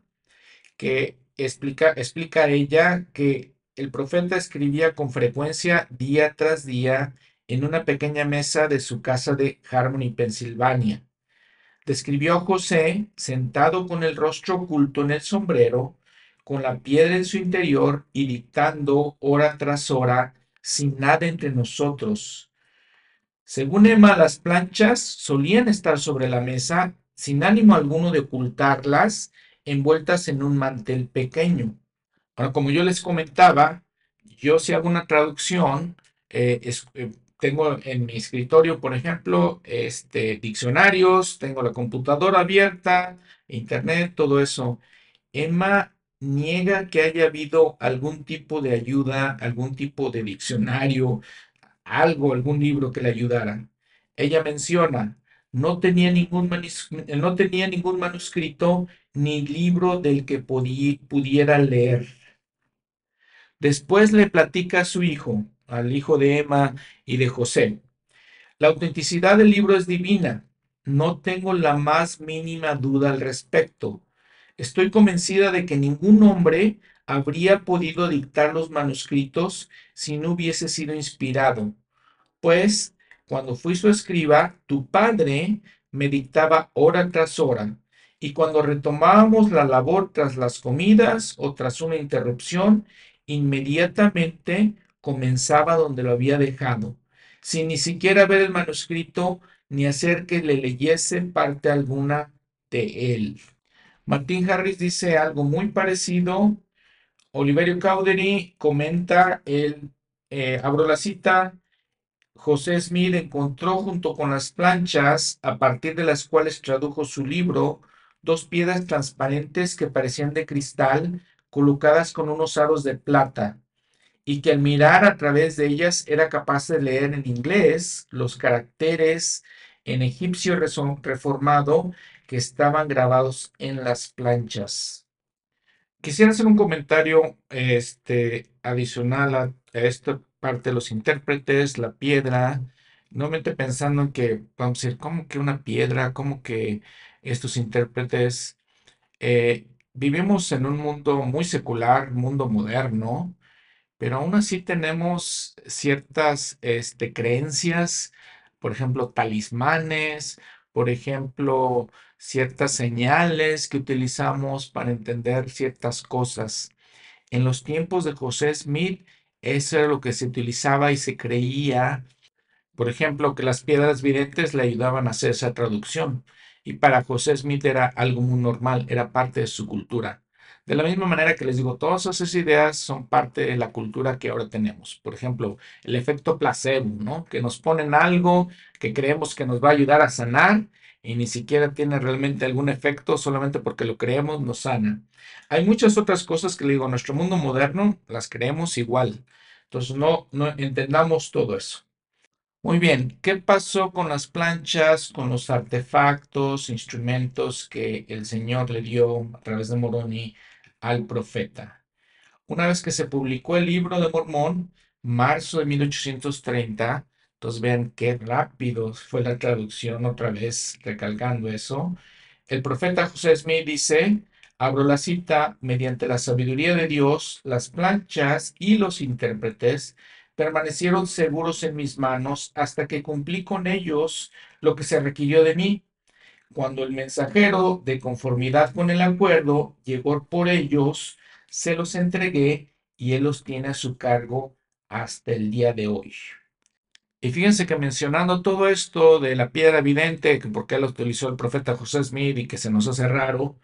que explica, explica ella que el profeta escribía con frecuencia día tras día en una pequeña mesa de su casa de Harmony, Pensilvania. Describió a José sentado con el rostro oculto en el sombrero, con la piedra en su interior y dictando hora tras hora, sin nada entre nosotros. Según Emma, las planchas solían estar sobre la mesa sin ánimo alguno de ocultarlas, envueltas en un mantel pequeño. Ahora, como yo les comentaba, yo si hago una traducción, eh, eh, tengo en mi escritorio, por ejemplo, este, diccionarios, tengo la computadora abierta, internet, todo eso. Emma niega que haya habido algún tipo de ayuda, algún tipo de diccionario, algo, algún libro que le ayudara. Ella menciona, no tenía ningún, no tenía ningún manuscrito ni libro del que pudiera leer. Después le platica a su hijo, al hijo de Emma y de José. La autenticidad del libro es divina. No tengo la más mínima duda al respecto. Estoy convencida de que ningún hombre habría podido dictar los manuscritos si no hubiese sido inspirado, pues cuando fui su escriba, tu padre me dictaba hora tras hora, y cuando retomábamos la labor tras las comidas o tras una interrupción, inmediatamente comenzaba donde lo había dejado, sin ni siquiera ver el manuscrito ni hacer que le leyese parte alguna de él. Martín Harris dice algo muy parecido. Oliverio Cowdery comenta el, eh, abro la cita, José Smith encontró junto con las planchas, a partir de las cuales tradujo su libro, dos piedras transparentes que parecían de cristal, colocadas con unos aros de plata, y que al mirar a través de ellas era capaz de leer en inglés los caracteres en egipcio reformado que estaban grabados en las planchas. Quisiera hacer un comentario este, adicional a, esta parte de los intérpretes, la piedra, nuevamente pensando en que, vamos a decir, como que una piedra, como que estos intérpretes, eh, vivimos en un mundo muy secular, mundo moderno, pero aún así tenemos ciertas este, creencias, por ejemplo, talismanes, por ejemplo, ciertas señales que utilizamos para entender ciertas cosas. En los tiempos de José Smith, eso era lo que se utilizaba y se creía, por ejemplo, que las piedras videntes le ayudaban a hacer esa traducción. Y para José Smith era algo muy normal, era parte de su cultura. De la misma manera que les digo, todas esas ideas son parte de la cultura que ahora tenemos. Por ejemplo, el efecto placebo, ¿no? Que nos ponen algo que creemos que nos va a ayudar a sanar y ni siquiera tiene realmente algún efecto, solamente porque lo creemos nos sana. Hay muchas otras cosas que le digo, nuestro mundo moderno las creemos igual. Entonces no, no entendamos todo eso. Muy bien, ¿qué pasó con las planchas, con los artefactos, instrumentos que el Señor le dio a través de Moroni al profeta? Una vez que se publicó el libro de Mormón, marzo de 1830, entonces vean qué rápido fue la traducción otra vez, recalcando eso. El profeta José Smith dice, abro la cita, mediante la sabiduría de Dios, las planchas y los intérpretes permanecieron seguros en mis manos hasta que cumplí con ellos lo que se requirió de mí. Cuando el mensajero, de conformidad con el acuerdo, llegó por ellos, se los entregué y él los tiene a su cargo hasta el día de hoy. Y fíjense que mencionando todo esto de la piedra evidente, que por qué lo utilizó el profeta José Smith y que se nos hace raro,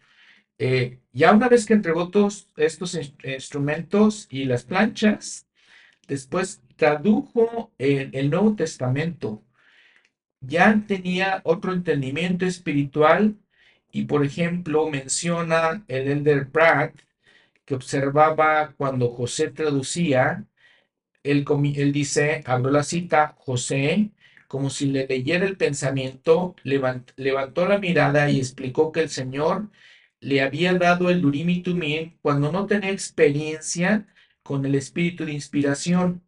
eh, ya una vez que entregó todos estos instrumentos y las planchas, Después tradujo el, Nuevo Testamento. Ya tenía otro entendimiento espiritual y, por ejemplo, menciona el Elder Pratt que observaba cuando José traducía, él, él dice, abro la cita, José, como si le leyera el pensamiento, levantó la mirada y explicó que el Señor le había dado el Urim y Tumim cuando no tenía experiencia con el espíritu de inspiración,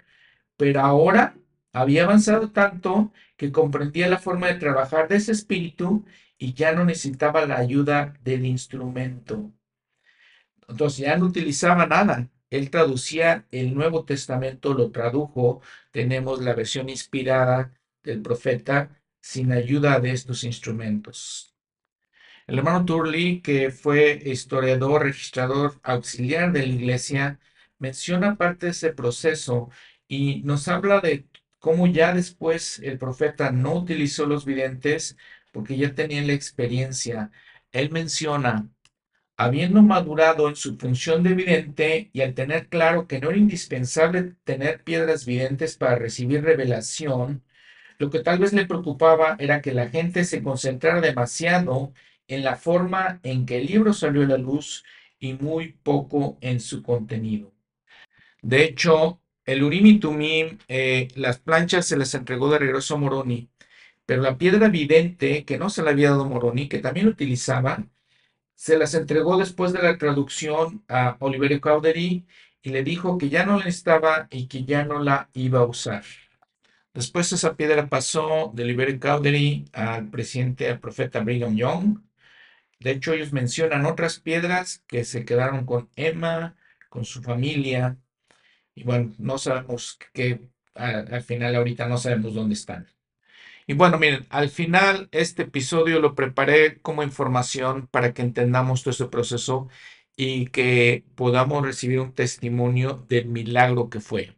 pero ahora había avanzado tanto que comprendía la forma de trabajar de ese espíritu y ya no necesitaba la ayuda del instrumento. Entonces ya no utilizaba nada. Él traducía el Nuevo Testamento, lo tradujo. Tenemos la versión inspirada del profeta sin ayuda de estos instrumentos. El hermano Turley, que fue historiador, registrador auxiliar de la iglesia, menciona parte de ese proceso y nos habla de cómo ya después el profeta no utilizó los videntes porque ya tenían la experiencia. Él menciona, habiendo madurado en su función de vidente y al tener claro que no era indispensable tener piedras videntes para recibir revelación, lo que tal vez le preocupaba era que la gente se concentrara demasiado en la forma en que el libro salió a la luz y muy poco en su contenido. De hecho, el Urim y Tumim, eh, las planchas se las entregó de regreso a Moroni, pero la piedra vidente, que no se la había dado Moroni, que también utilizaba, se las entregó después de la traducción a Oliverio Cowdery y le dijo que ya no la necesitaba y que ya no la iba a usar. Después esa piedra pasó de Oliverio Cowdery al presidente, al profeta Brigham Young. De hecho, ellos mencionan otras piedras que se quedaron con Emma, con su familia. Y bueno, no sabemos qué, al final ahorita no sabemos dónde están. Y bueno, miren, al final este episodio lo preparé como información para que entendamos todo este proceso y que podamos recibir un testimonio del milagro que fue.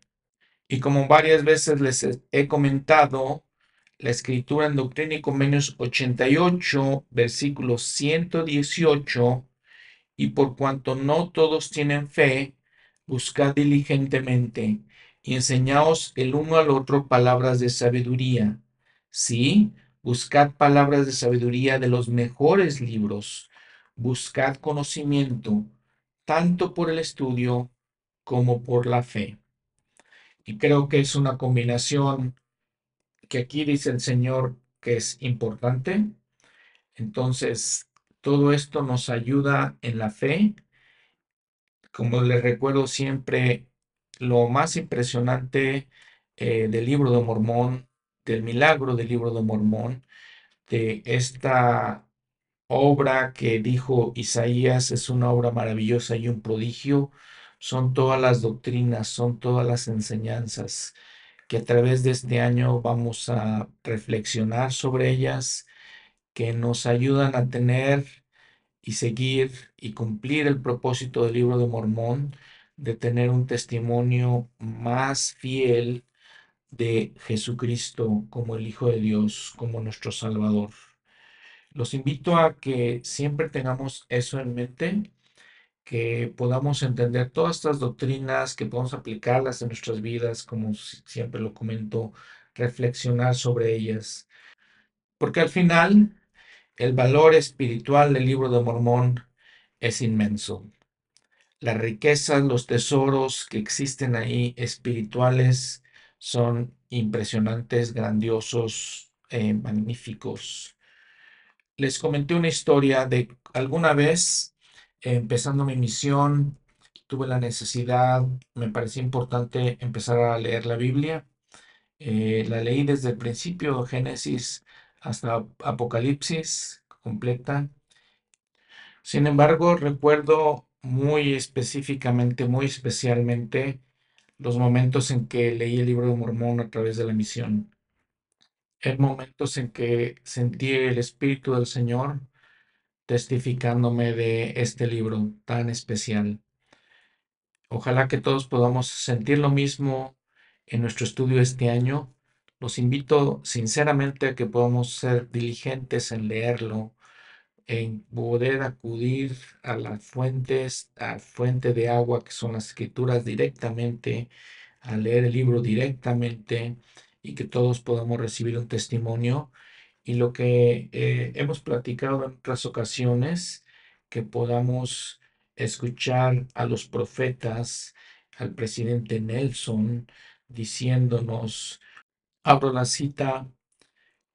Y como varias veces les he comentado, la escritura en Doctrina y Convenios 88, versículo 118, y por cuanto no todos tienen fe, buscad diligentemente y enseñaos el uno al otro palabras de sabiduría Sí, buscad palabras de sabiduría de los mejores libros. Buscad conocimiento, tanto por el estudio como por la fe. Y creo que es una combinación que aquí dice el Señor que es importante. Entonces, todo esto nos ayuda en la fe. Como les recuerdo siempre, lo más impresionante eh, del libro de Mormón del milagro del libro de Mormón, de esta obra que dijo Isaías es una obra maravillosa y un prodigio, son todas las doctrinas, son todas las enseñanzas que a través de este año vamos a reflexionar sobre ellas, que nos ayudan a tener y seguir y cumplir el propósito del libro de Mormón, de tener un testimonio más fiel de Jesucristo como el Hijo de Dios, como nuestro Salvador. Los invito a que siempre tengamos eso en mente, que podamos entender todas estas doctrinas, que podamos aplicarlas en nuestras vidas, como siempre lo comento, reflexionar sobre ellas. Porque al final, el valor espiritual del libro de Mormón es inmenso. Las riquezas, los tesoros que existen ahí espirituales, son impresionantes, grandiosos, eh, magníficos. Les comenté una historia de alguna vez, empezando mi misión, tuve la necesidad, me parecía importante empezar a leer la Biblia. Eh, la leí desde el principio, Génesis hasta Apocalipsis completa. Sin embargo, recuerdo muy específicamente, muy especialmente, los momentos en que leí el libro de Mormón a través de la misión. En momentos en que sentí el Espíritu del Señor testificándome de este libro tan especial. Ojalá que todos podamos sentir lo mismo en nuestro estudio este año. Los invito sinceramente a que podamos ser diligentes en leerlo, en poder acudir a las fuentes, a fuente de agua que son las escrituras directamente, a leer el libro directamente y que todos podamos recibir un testimonio. Y lo que eh, hemos platicado en otras ocasiones, que podamos escuchar a los profetas, al presidente Nelson, diciéndonos, abro la cita,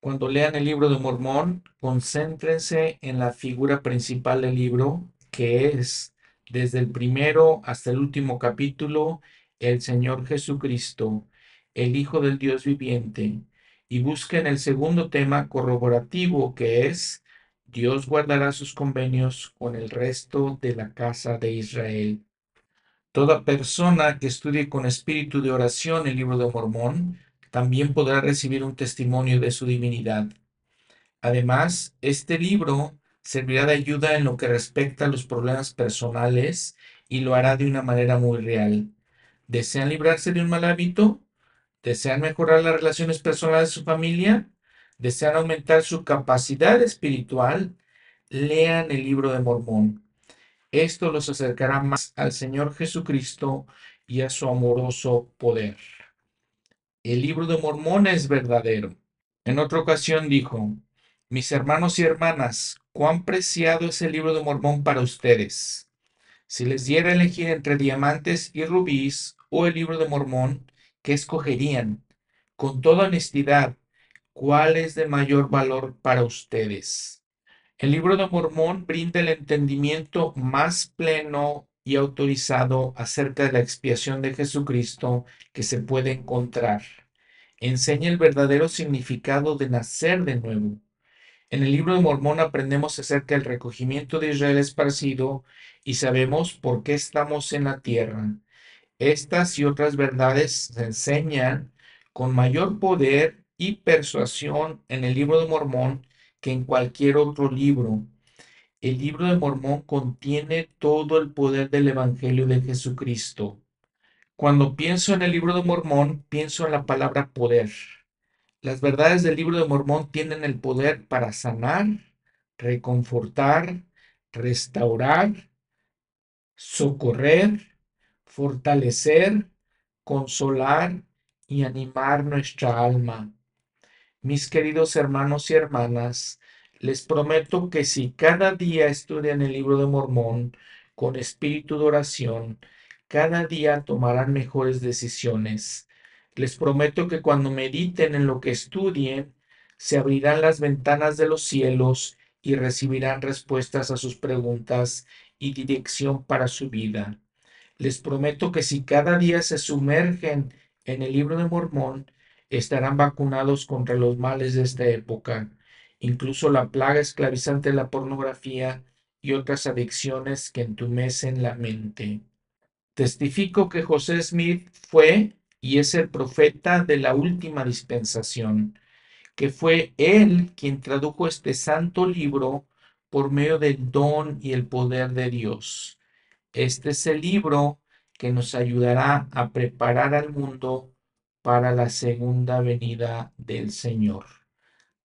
cuando lean el libro de Mormón, concéntrense en la figura principal del libro, que es desde el primero hasta el último capítulo, el Señor Jesucristo, el Hijo del Dios viviente, y busquen el segundo tema corroborativo, que es Dios guardará sus convenios con el resto de la casa de Israel. Toda persona que estudie con espíritu de oración el libro de Mormón también podrá recibir un testimonio de su divinidad. Además, este libro servirá de ayuda en lo que respecta a los problemas personales y lo hará de una manera muy real. ¿Desean librarse de un mal hábito? ¿Desean mejorar las relaciones personales de su familia? ¿Desean aumentar su capacidad espiritual? Lean el libro de Mormón. Esto los acercará más al Señor Jesucristo y a su amoroso poder. El libro de Mormón es verdadero. En otra ocasión dijo, mis hermanos y hermanas, cuán preciado es el libro de Mormón para ustedes. Si les diera elegir entre diamantes y rubíes o el libro de Mormón, ¿qué escogerían? Con toda honestidad, ¿cuál es de mayor valor para ustedes? El libro de Mormón brinda el entendimiento más pleno y autorizado acerca de la expiación de Jesucristo que se puede encontrar. Enseña el verdadero significado de nacer de nuevo. En el libro de Mormón aprendemos acerca del recogimiento de Israel esparcido y sabemos por qué estamos en la tierra. Estas y otras verdades se enseñan con mayor poder y persuasión en el libro de Mormón que en cualquier otro libro. El libro de Mormón contiene todo el poder del Evangelio de Jesucristo. Cuando pienso en el libro de Mormón, pienso en la palabra poder. Las verdades del libro de Mormón tienen el poder para sanar, reconfortar, restaurar, socorrer, fortalecer, consolar y animar nuestra alma. Mis queridos hermanos y hermanas, les prometo que si cada día estudian el libro de Mormón con espíritu de oración, cada día tomarán mejores decisiones. Les prometo que cuando mediten en lo que estudien, se abrirán las ventanas de los cielos y recibirán respuestas a sus preguntas y dirección para su vida. Les prometo que si cada día se sumergen en el libro de Mormón, estarán vacunados contra los males de esta época, incluso la plaga esclavizante de la pornografía y otras adicciones que entumecen la mente. Testifico que José Smith fue y es el profeta de la última dispensación, que fue él quien tradujo este santo libro por medio del don y el poder de Dios. Este es el libro que nos ayudará a preparar al mundo para la segunda venida del Señor.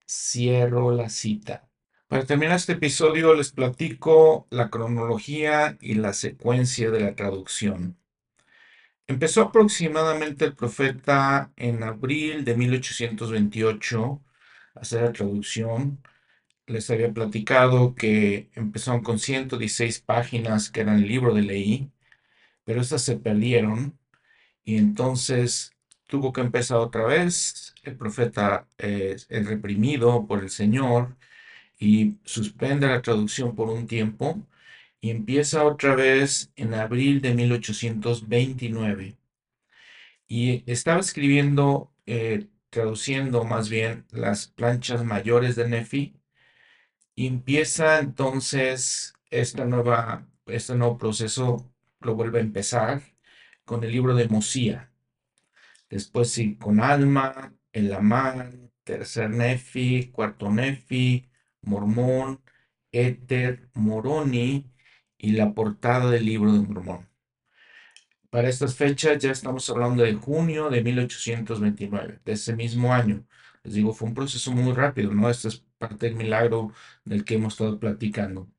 Cierro la cita. Para terminar este episodio les platico la cronología y la secuencia de la traducción. Empezó aproximadamente el profeta en abril de 1828 a hacer la traducción. Les había platicado que empezaron con 116 páginas que eran el libro de ley, pero estas se perdieron y entonces tuvo que empezar otra vez. El profeta es reprimido por el Señor y suspende la traducción por un tiempo y empieza otra vez en abril de 1829. Y estaba escribiendo, eh, traduciendo más bien las planchas mayores de Nefi y empieza entonces esta nueva, este nuevo proceso, lo vuelve a empezar con el libro de Mosía. Después sí, con Alma, El Amán, Tercer Nefi, Cuarto Nefi, Mormón, Éter, Moroni y la portada del libro de Mormón. Para estas fechas ya estamos hablando de junio de 1829, de ese mismo año. Les digo, fue un proceso muy rápido, ¿no? Este es parte del milagro del que hemos estado platicando.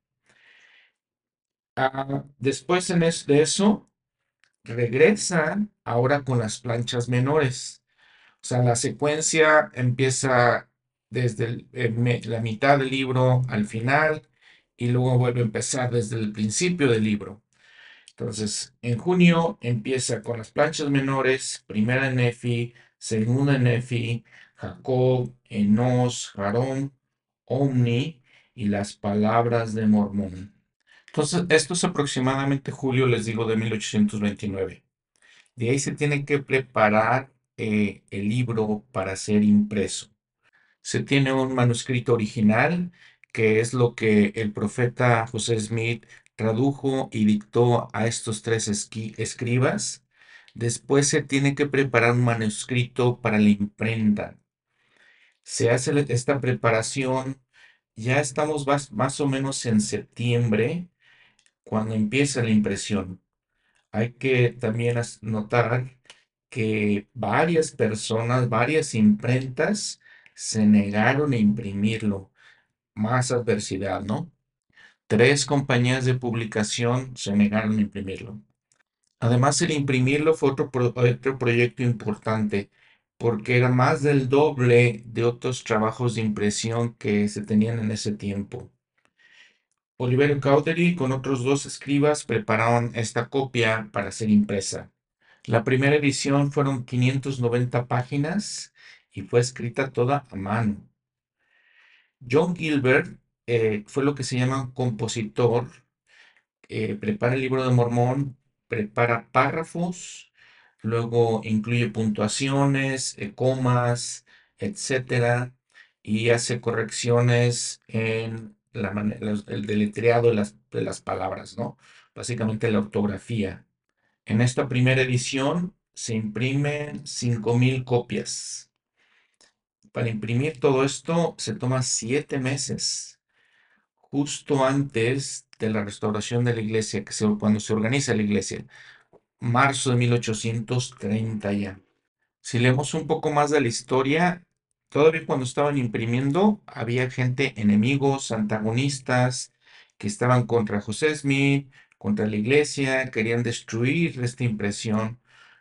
Ah, después de eso, regresan ahora con las planchas menores. O sea, la secuencia empieza desde eh, la mitad del libro al final y luego vuelve a empezar desde el principio del libro. Entonces, en junio empieza con las planchas menores, primera en Nefi, segunda en Nefi, Jacob, Enos, Jarón, Omni y las palabras de Mormón. Entonces, esto es aproximadamente julio, les digo, de 1829. De ahí se tiene que preparar eh, el libro para ser impreso. Se tiene un manuscrito original que es lo que el profeta José Smith tradujo y dictó a estos tres escribas. Después se tiene que preparar un manuscrito para la imprenta. Se hace esta preparación, ya estamos más o menos en septiembre, cuando empieza la impresión. Hay que también notar que varias personas, varias imprentas se negaron a imprimirlo. Más adversidad, ¿no? Tres compañías de publicación se negaron a imprimirlo. Además, el imprimirlo fue otro, otro proyecto importante porque era más del doble de otros trabajos de impresión que se tenían en ese tiempo. Oliverio Cowdery con otros dos escribas prepararon esta copia para ser impresa. La primera edición fueron 590 páginas y fue escrita toda a mano. John Gilbert eh, fue lo que se llama compositor. Eh, prepara el libro de Mormón, prepara párrafos, luego incluye puntuaciones, eh, comas, etcétera, y hace correcciones en la el deletreado de las, de las palabras, ¿no? Básicamente la ortografía. En esta primera edición se imprimen 5.000 copias. Para imprimir todo esto se toma siete meses, justo antes de la restauración de la iglesia, que se, cuando se organiza la iglesia, marzo de 1830 ya. Si leemos un poco más de la historia, todavía cuando estaban imprimiendo, había gente, enemigos, antagonistas, que estaban contra José Smith, contra la iglesia, querían destruir esta impresión,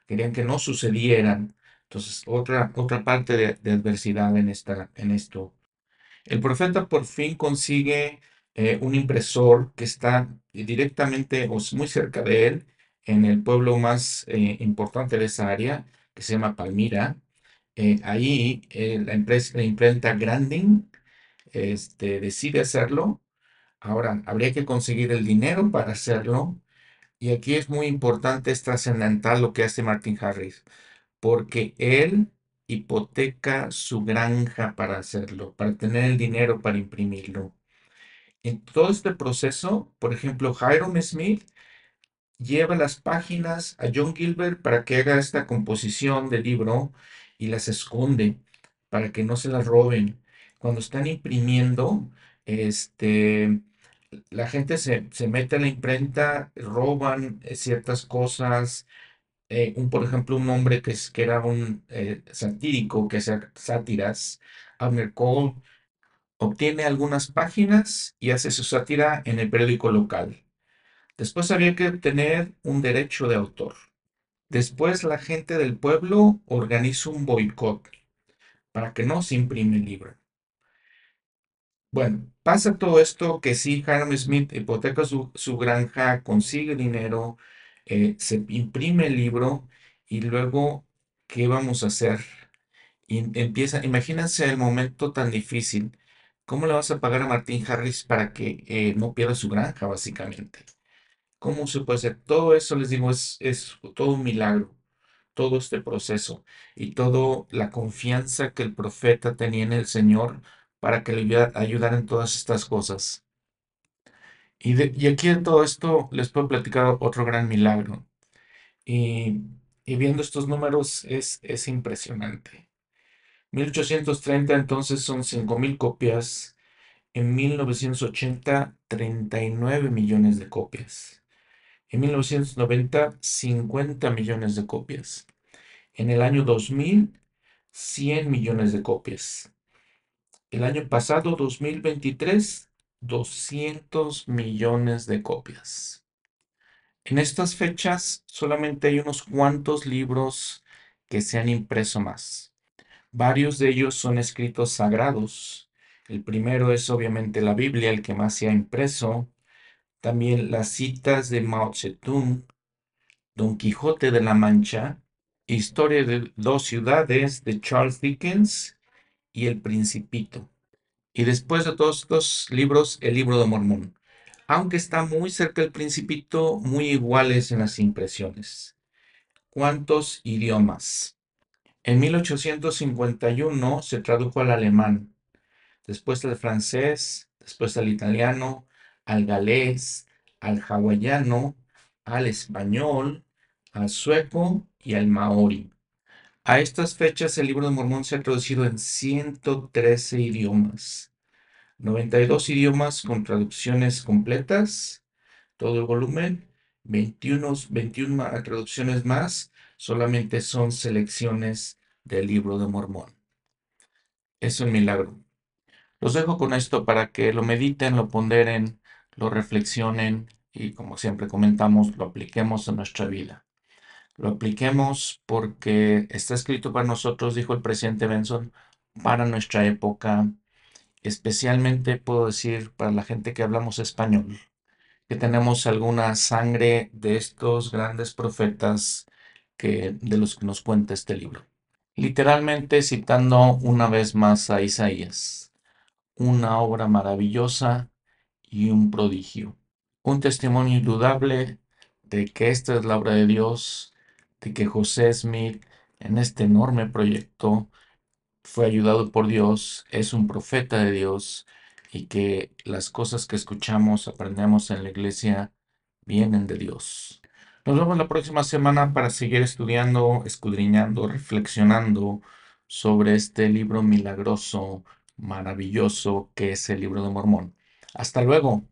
querían que no sucedieran. Entonces, otra, otra parte de, adversidad en, esta, en esto. El profeta por fin consigue eh, un impresor que está directamente o muy cerca de él, en el pueblo más eh, importante de esa área, que se llama Palmira. Eh, ahí la, empresa, la imprenta Grandin este, decide hacerlo Ahora, habría que conseguir el dinero para hacerlo. Y aquí es muy importante, es trascendental lo que hace Martin Harris, porque él hipoteca su granja para hacerlo, para tener el dinero para imprimirlo. En todo este proceso, por ejemplo, Hiram Smith lleva las páginas a John Gilbert para que haga esta composición del libro y las esconde para que no se las roben. Cuando están imprimiendo, este, la gente se, mete a la imprenta, roban eh, ciertas cosas. Eh, un, por ejemplo, un hombre que, es, que era un eh, satírico, que hacía sátiras, Abner Cole, obtiene algunas páginas y hace su sátira en el periódico local. Después había que obtener un derecho de autor. Después la gente del pueblo organiza un boicot para que no se imprime el libro. Bueno, pasa todo esto que sí, Hiram Smith hipoteca su, granja, consigue dinero, eh, se imprime el libro y luego, ¿qué vamos a hacer? Y empieza, imagínense el momento tan difícil. ¿Cómo le vas a pagar a Martín Harris para que eh, no pierda su granja, básicamente? ¿Cómo se puede hacer? Todo eso, les digo, es, es todo un milagro, todo este proceso y toda la confianza que el profeta tenía en el Señor para que le ayudara en todas estas cosas. Y, aquí en todo esto les puedo platicar otro gran milagro. Y, viendo estos números es, es impresionante. 1830 entonces son 5.000 copias. En 1980, 39 millones de copias. En 1990, 50 millones de copias. En el año 2000, 100 millones de copias. El año pasado, 2023, 200 millones de copias. En estas fechas solamente hay unos cuantos libros que se han impreso más. Varios de ellos son escritos sagrados. El primero es obviamente la Biblia, el que más se ha impreso. También las citas de Mao Zedong, Don Quijote de la Mancha, Historia de dos ciudades de Charles Dickens y El Principito. Y después de todos estos libros, el libro de Mormón. Aunque está muy cerca del Principito, muy iguales en las impresiones. ¿Cuántos idiomas? En 1851 se tradujo al alemán. después al francés, después al italiano, al galés, al hawaiano, al español, al sueco y al maori. A estas fechas el libro de Mormón se ha traducido en 113 idiomas, 92 idiomas con traducciones completas, todo el volumen, 21, 21 traducciones más, solamente son selecciones del libro de Mormón. Es un milagro. Los dejo con esto para que lo mediten, lo ponderen, lo reflexionen y como siempre comentamos, lo apliquemos en nuestra vida. Lo apliquemos porque está escrito para nosotros, dijo el presidente Benson, para nuestra época, especialmente puedo decir para la gente que hablamos español, que tenemos alguna sangre de estos grandes profetas que, de los que nos cuenta este libro. Literalmente citando una vez más a Isaías una obra maravillosa y un prodigio. Un testimonio indudable de que esta es la obra de Dios, de que José Smith en este enorme proyecto fue ayudado por Dios, es un profeta de Dios y que las cosas que escuchamos, aprendemos en la iglesia, vienen de Dios. Nos vemos la próxima semana para seguir estudiando, escudriñando, reflexionando sobre este libro milagroso maravilloso que es el libro de Mormón. Hasta luego.